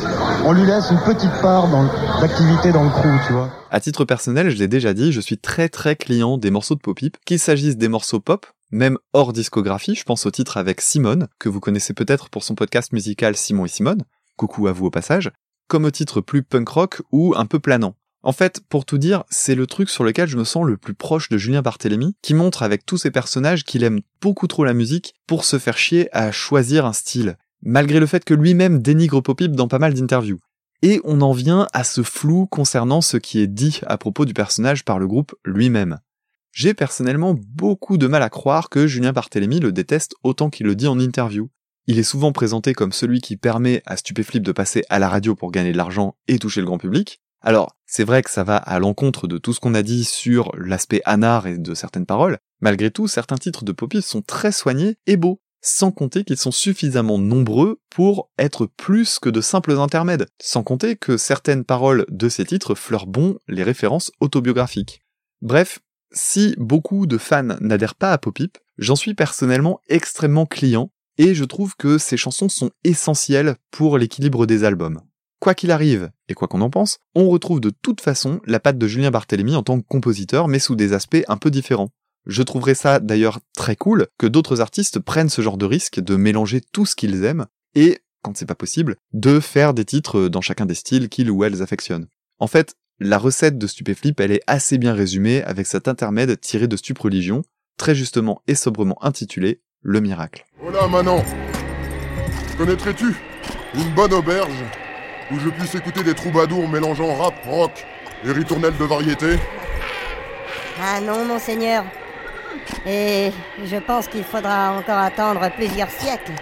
on lui laisse une petite part dans- d'activité dans le crew, tu vois. À titre personnel, je l'ai déjà dit, je suis très très client des morceaux de Popip, qu'il s'agisse des morceaux pop, même hors discographie, je pense au titre avec Simone, que vous connaissez peut-être pour son podcast musical Simon et Simone, coucou à vous au passage, comme au titre plus punk rock ou un peu planant. En fait, pour tout dire, c'est le truc sur lequel je me sens le plus proche de Julien Barthélemy, qui montre avec tous ses personnages qu'il aime beaucoup trop la musique pour se faire chier à choisir un style, malgré le fait que lui-même dénigre Popip dans pas mal d'interviews. Et on en vient à ce flou concernant ce qui est dit à propos du personnage par le groupe lui-même. J'ai personnellement beaucoup de mal à croire que Julien Barthélemy le déteste autant qu'il le dit en interview. Il est souvent présenté comme celui qui permet à Stupéflip de passer à la radio pour gagner de l'argent et toucher le grand public. Alors, c'est vrai que ça va à l'encontre de tout ce qu'on a dit sur l'aspect anard et de certaines paroles. Malgré tout, certains titres de Poppy sont très soignés et beaux, sans compter qu'ils sont suffisamment nombreux pour être plus que de simples intermèdes, sans compter que certaines paroles de ces titres fleurent bon les références autobiographiques. Bref, si beaucoup de fans n'adhèrent pas à Popip, j'en suis personnellement extrêmement client, et je trouve que ces chansons sont essentielles pour l'équilibre des albums. Quoi qu'il arrive, et quoi qu'on en pense, on retrouve de toute façon la patte de Julien Barthélemy en tant que compositeur, mais sous des aspects un peu différents. Je trouverais ça d'ailleurs très cool que d'autres artistes prennent ce genre de risque de mélanger tout ce qu'ils aiment, et, quand c'est pas possible, de faire des titres dans chacun des styles qu'ils ou elles affectionnent. En fait, la recette de Stupéflip, elle est assez bien résumée avec cet intermède tiré de Stup Religion, très justement et sobrement intitulé Le Miracle. Oh là, Manon Connaîtrais-tu une bonne auberge où je puisse écouter des troubadours mélangeant rap, rock et ritournelles de variété? Ah non, monseigneur. Et je pense qu'il faudra encore attendre plusieurs siècles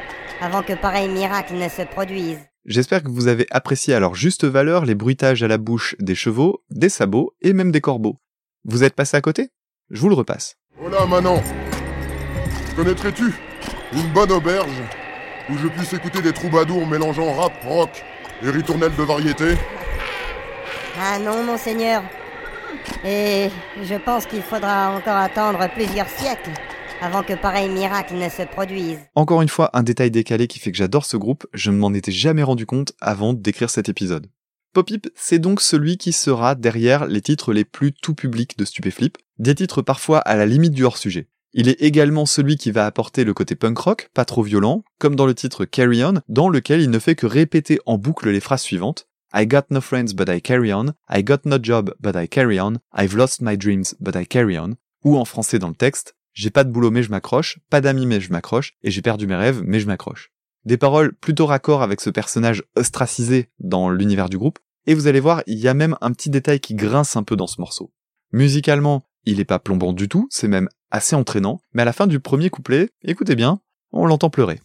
avant que pareil miracle ne se produise. J'espère que vous avez apprécié à leur juste valeur les bruitages à la bouche des chevaux, des sabots et même des corbeaux. Vous êtes passé à côté? Je vous le repasse. Oh là, Manon Connaîtrais-tu une bonne auberge où je puisse écouter des troubadours mélangeant rap, rock et ritournelles de variété? Ah non, monseigneur. Et je pense qu'il faudra encore attendre plusieurs siècles avant que pareil miracle ne se produise. Encore une fois, un détail décalé qui fait que j'adore ce groupe, je ne m'en étais jamais rendu compte avant d'écrire cet épisode. Popip, c'est donc celui qui sera derrière les titres les plus tout publics de Stupéflip, des titres parfois à la limite du hors-sujet. Il est également celui qui va apporter le côté punk rock, pas trop violent, comme dans le titre Carry On, dans lequel il ne fait que répéter en boucle les phrases suivantes. I got no friends but I carry on, I got no job but I carry on, I've lost my dreams but I carry on, Ou en français dans le texte, j'ai pas de boulot mais je m'accroche, pas d'amis mais je m'accroche, et j'ai perdu mes rêves mais je m'accroche. Des paroles plutôt raccord avec ce personnage ostracisé dans l'univers du groupe, et vous allez voir, il y a même un petit détail qui grince un peu dans ce morceau. Musicalement, il est pas plombant du tout, c'est même assez entraînant, mais à la fin du premier couplet, écoutez bien, on l'entend pleurer.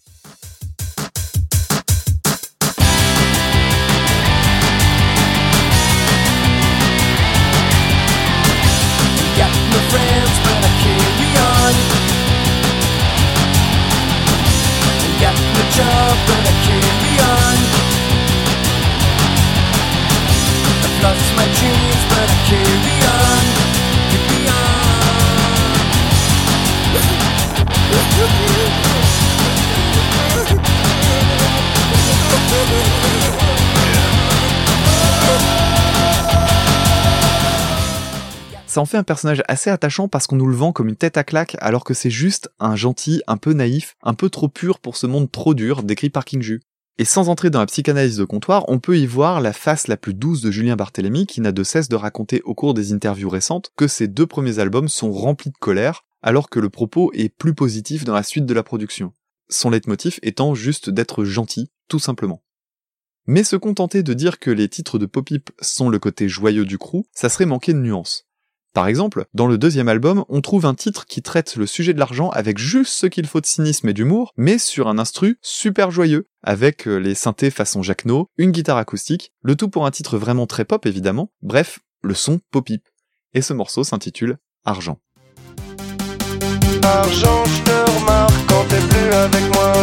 Ça en fait un personnage assez attachant parce qu'on nous le vend comme une tête à claque alors que c'est juste un gentil, un peu naïf, un peu trop pur pour ce monde trop dur décrit par King Ju. Et sans entrer dans la psychanalyse de comptoir, on peut y voir la face la plus douce de Julien Barthélemy qui n'a de cesse de raconter au cours des interviews récentes que ses deux premiers albums sont remplis de colère alors que le propos est plus positif dans la suite de la production. Son leitmotiv étant juste d'être gentil, tout simplement. Mais se contenter de dire que les titres de Popip sont le côté joyeux du crew, ça serait manquer de nuances. Par exemple, dans le deuxième album, on trouve un titre qui traite le sujet de l'argent avec juste ce qu'il faut de cynisme et d'humour, mais sur un instru super joyeux, avec euh, les synthés façon Jacquenot, une guitare acoustique, le tout pour un titre vraiment très pop évidemment, bref, le son popip. Et ce morceau s'intitule Argent. Argent, je te remarque quand t'es plus avec moi.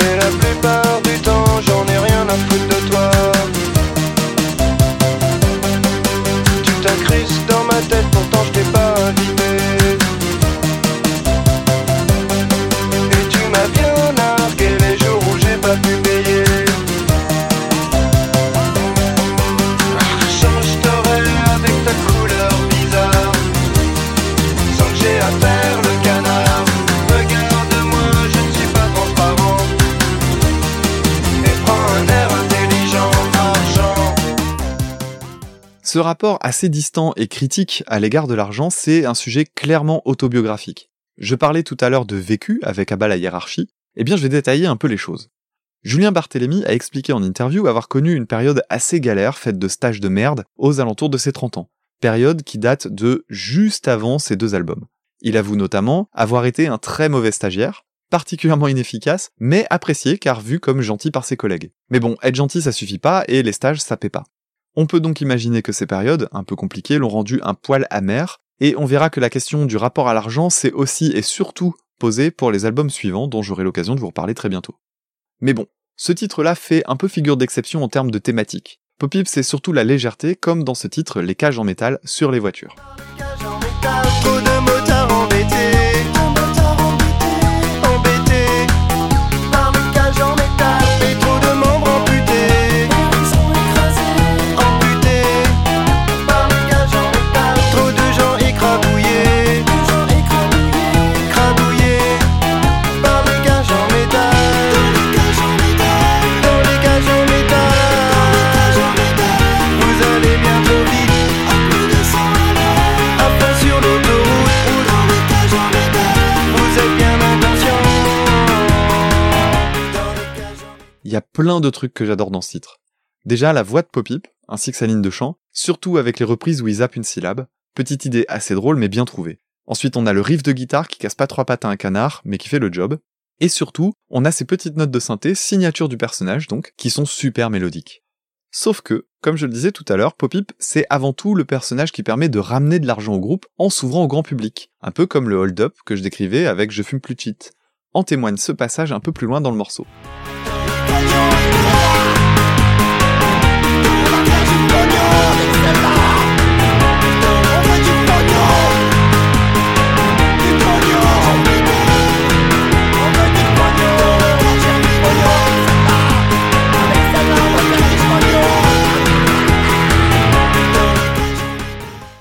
Mais la plupart du temps, j'en ai rien à foutre Ce rapport assez distant et critique à l'égard de l'argent, c'est un sujet clairement autobiographique. Je parlais tout à l'heure de vécu avec Abba la hiérarchie, eh bien je vais détailler un peu les choses. Julien Barthélemy a expliqué en interview avoir connu une période assez galère faite de stages de merde aux alentours de ses 30 ans. Période qui date de juste avant ses deux albums. Il avoue notamment avoir été un très mauvais stagiaire, particulièrement inefficace, mais apprécié car vu comme gentil par ses collègues. Mais bon, être gentil ça suffit pas et les stages ça paie pas. On peut donc imaginer que ces périodes, un peu compliquées, l'ont rendu un poil amer, et on verra que la question du rapport à l'argent s'est aussi et surtout posée pour les albums suivants dont j'aurai l'occasion de vous reparler très bientôt. Mais bon, ce titre-là fait un peu figure d'exception en termes de thématique. Popip c'est surtout la légèreté, comme dans ce titre Les cages en métal sur les voitures. Y a plein de trucs que j'adore dans ce titre. Déjà la voix de Popip, ainsi que sa ligne de chant, surtout avec les reprises où il zappe une syllabe. Petite idée assez drôle mais bien trouvée. Ensuite on a le riff de guitare qui casse pas trois pattes à un canard, mais qui fait le job. Et surtout, on a ces petites notes de synthé, signature du personnage donc, qui sont super mélodiques. Sauf que, comme je le disais tout à l'heure, Popip, c'est avant tout le personnage qui permet de ramener de l'argent au groupe en s'ouvrant au grand public. Un peu comme le hold-up que je décrivais avec Je fume plus cheat. En témoigne ce passage un peu plus loin dans le morceau.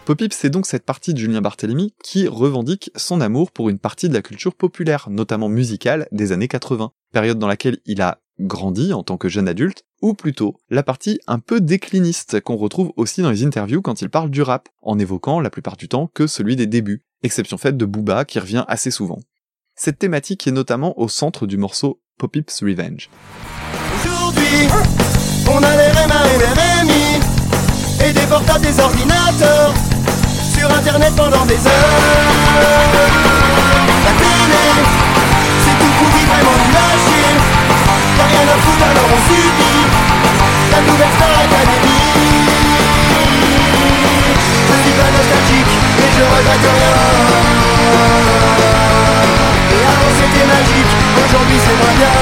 Popip, c'est donc cette partie de Julien Barthélemy qui revendique son amour pour une partie de la culture populaire, notamment musicale, des années 80, période dans laquelle il a grandi en tant que jeune adulte, ou plutôt la partie un peu décliniste qu'on retrouve aussi dans les interviews quand il parle du rap, en évoquant la plupart du temps que celui des débuts, exception faite de Booba qui revient assez souvent. Cette thématique est notamment au centre du morceau Pop Pip's Revenge. Aujourd'hui, on a les et les Et des portables, des ordinateurs Sur internet pendant des heures La télé, c'est tout vraiment Et avant c'était magique, aujourd'hui c'est bien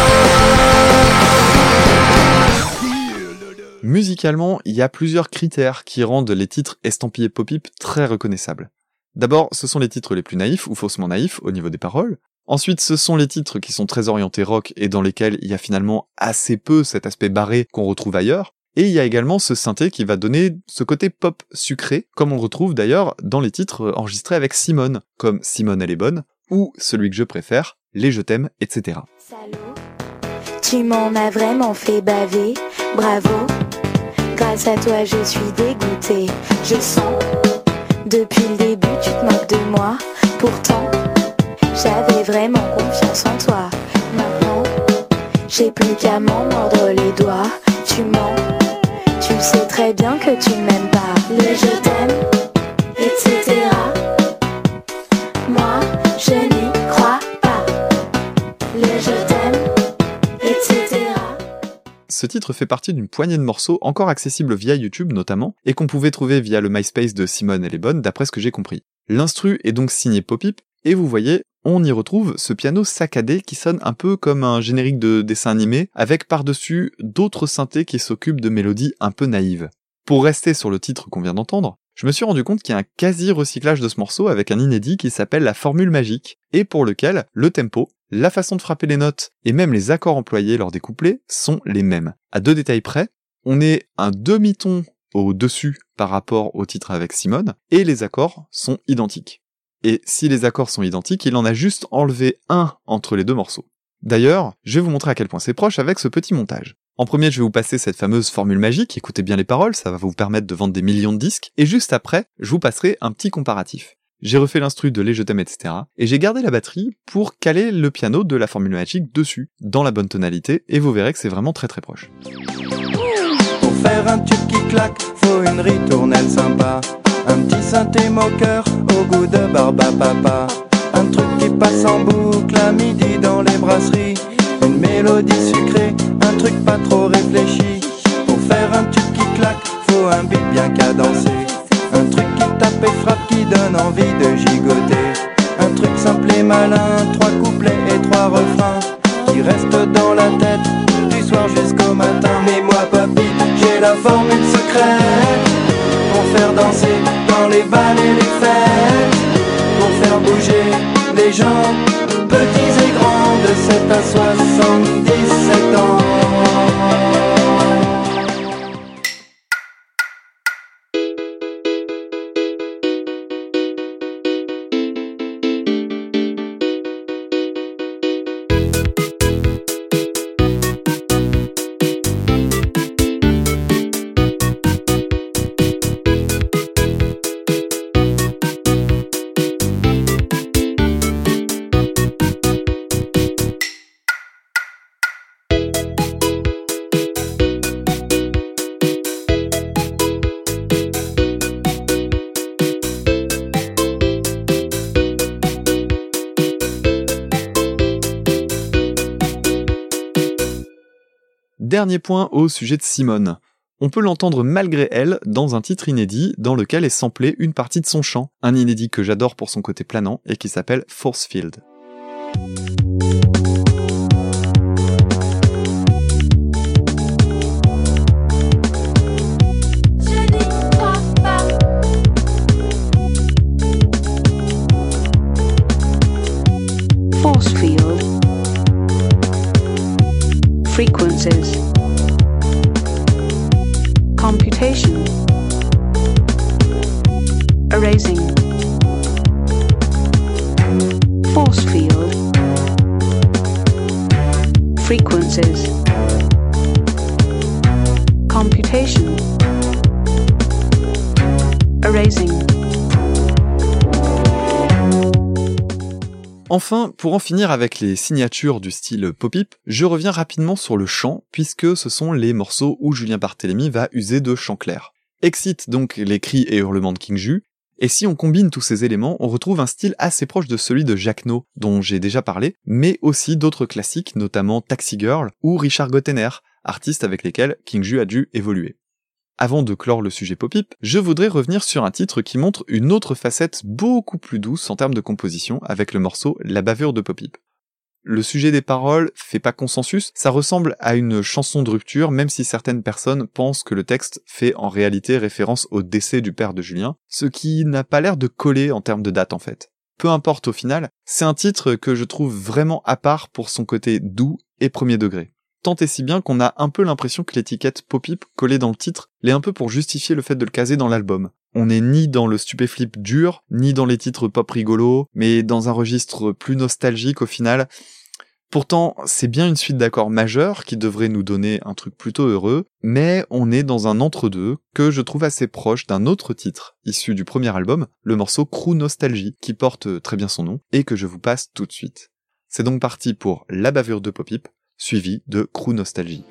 Musicalement, il y a plusieurs critères qui rendent les titres estampillés pop-hip très reconnaissables. D'abord, ce sont les titres les plus naïfs ou faussement naïfs au niveau des paroles. Ensuite, ce sont les titres qui sont très orientés rock et dans lesquels il y a finalement assez peu cet aspect barré qu'on retrouve ailleurs. Et il y a également ce synthé qui va donner ce côté pop sucré, comme on retrouve d'ailleurs dans les titres enregistrés avec Simone, comme Simone elle est bonne, ou celui que je préfère, Les je t'aime, etc. Tu m'en as vraiment fait baver, bravo. Grâce à toi, je suis dégoûtée. Je sens, depuis le début, tu te moques de moi. Pourtant, j'ai plus qu'à Ce titre fait partie d'une poignée de morceaux encore accessibles via YouTube notamment, et qu'on pouvait trouver via le MySpace de Simone Elle est bonne d'après ce que j'ai compris. L'instru est donc signé Popip, et vous voyez, on y retrouve ce piano saccadé qui sonne un peu comme un générique de dessin animé, avec par-dessus d'autres synthés qui s'occupent de mélodies un peu naïves. Pour rester sur le titre qu'on vient d'entendre, je me suis rendu compte qu'il y a un quasi-recyclage de ce morceau avec un inédit qui s'appelle la formule magique, et pour lequel le tempo, la façon de frapper les notes et même les accords employés lors des couplets sont les mêmes. À deux détails près, on est un demi-ton au-dessus par rapport au titre avec Simone, et les accords sont identiques. Et si les accords sont identiques, il en a juste enlevé un entre les deux morceaux. D'ailleurs, je vais vous montrer à quel point c'est proche avec ce petit montage. En premier, je vais vous passer cette fameuse formule magique, écoutez bien les paroles, ça va vous permettre de vendre des millions de disques, et juste après, je vous passerai un petit comparatif. J'ai refait l'instru de Les Je t'aime, etc. Et j'ai gardé la batterie pour caler le piano de la formule magique dessus, dans la bonne tonalité, et vous verrez que c'est vraiment très très proche. Pour faire un tube qui claque, faut une ritournelle sympa. Un petit synthé moqueur au goût de barbe à papa. Un truc qui passe en boucle à midi dans les brasseries. Une mélodie sucrée, un truc pas trop réfléchi. Pour faire un tube qui claque, faut un beat bien cadencé. Tape et frappe qui donne envie de gigoter. Un truc simple et malin, trois couplets et trois refrains. Qui restent dans la tête du soir jusqu'au matin. Mais moi, papy, j'ai la formule secrète. Pour faire danser dans les balles et les fêtes. Pour faire bouger les gens, petits et grands, de 7 à 77 ans. Dernier point au sujet de Simone. On peut l'entendre malgré elle dans un titre inédit dans lequel est samplée une partie de son chant, un inédit que j'adore pour son côté planant et qui s'appelle Force Field. Force field. Frequencies. Erasing. Force field. frequencies, computation, erasing. Enfin, pour en finir avec les signatures du style pop-up, je reviens rapidement sur le chant, puisque ce sont les morceaux où Julien Barthélémy va user de chant clair. Excite donc les cris et hurlements de King Ju, et si on combine tous ces éléments, on retrouve un style assez proche de celui de Jacques No, dont j'ai déjà parlé, mais aussi d'autres classiques, notamment Taxi Girl ou Richard Gottener, artistes avec lesquels King Ju a dû évoluer. Avant de clore le sujet pop-up, je voudrais revenir sur un titre qui montre une autre facette beaucoup plus douce en termes de composition avec le morceau La bavure de pop-up. Le sujet des paroles fait pas consensus, ça ressemble à une chanson de rupture même si certaines personnes pensent que le texte fait en réalité référence au décès du père de Julien, ce qui n'a pas l'air de coller en termes de date en fait. Peu importe au final, c'est un titre que je trouve vraiment à part pour son côté doux et premier degré tant et si bien qu'on a un peu l'impression que l'étiquette pop-up collée dans le titre l'est un peu pour justifier le fait de le caser dans l'album. On n'est ni dans le stupéflip dur, ni dans les titres pop rigolo, mais dans un registre plus nostalgique au final. Pourtant, c'est bien une suite d'accords majeurs qui devrait nous donner un truc plutôt heureux, mais on est dans un entre-deux que je trouve assez proche d'un autre titre, issu du premier album, le morceau Crew Nostalgie, qui porte très bien son nom, et que je vous passe tout de suite. C'est donc parti pour La bavure de Popip, suivi de Crew Nostalgie.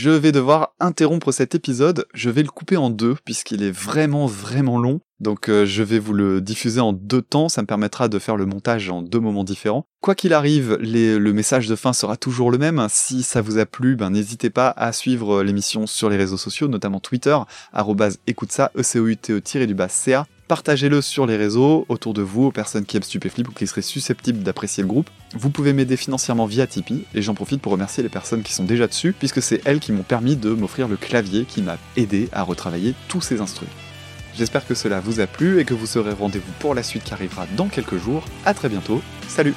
Je vais devoir interrompre cet épisode, je vais le couper en deux puisqu'il est vraiment vraiment long. Donc euh, je vais vous le diffuser en deux temps, ça me permettra de faire le montage en deux moments différents. Quoi qu'il arrive, le message de fin sera toujours le même. Si ça vous a plu, ben n'hésitez pas à suivre l'émission sur les réseaux sociaux, notamment Twitter, écoute ça, e c o u t e du bas ca. Partagez-le sur les réseaux, autour de vous, aux personnes qui aiment Stupéflip ou qui seraient susceptibles d'apprécier le groupe. Vous pouvez m'aider financièrement via Tipeee, et j'en profite pour remercier les personnes qui sont déjà dessus, puisque c'est elles qui m'ont permis de m'offrir le clavier qui m'a aidé à retravailler tous ces instruments. J'espère que cela vous a plu et que vous serez rendez-vous pour la suite qui arrivera dans quelques jours. À très bientôt. Salut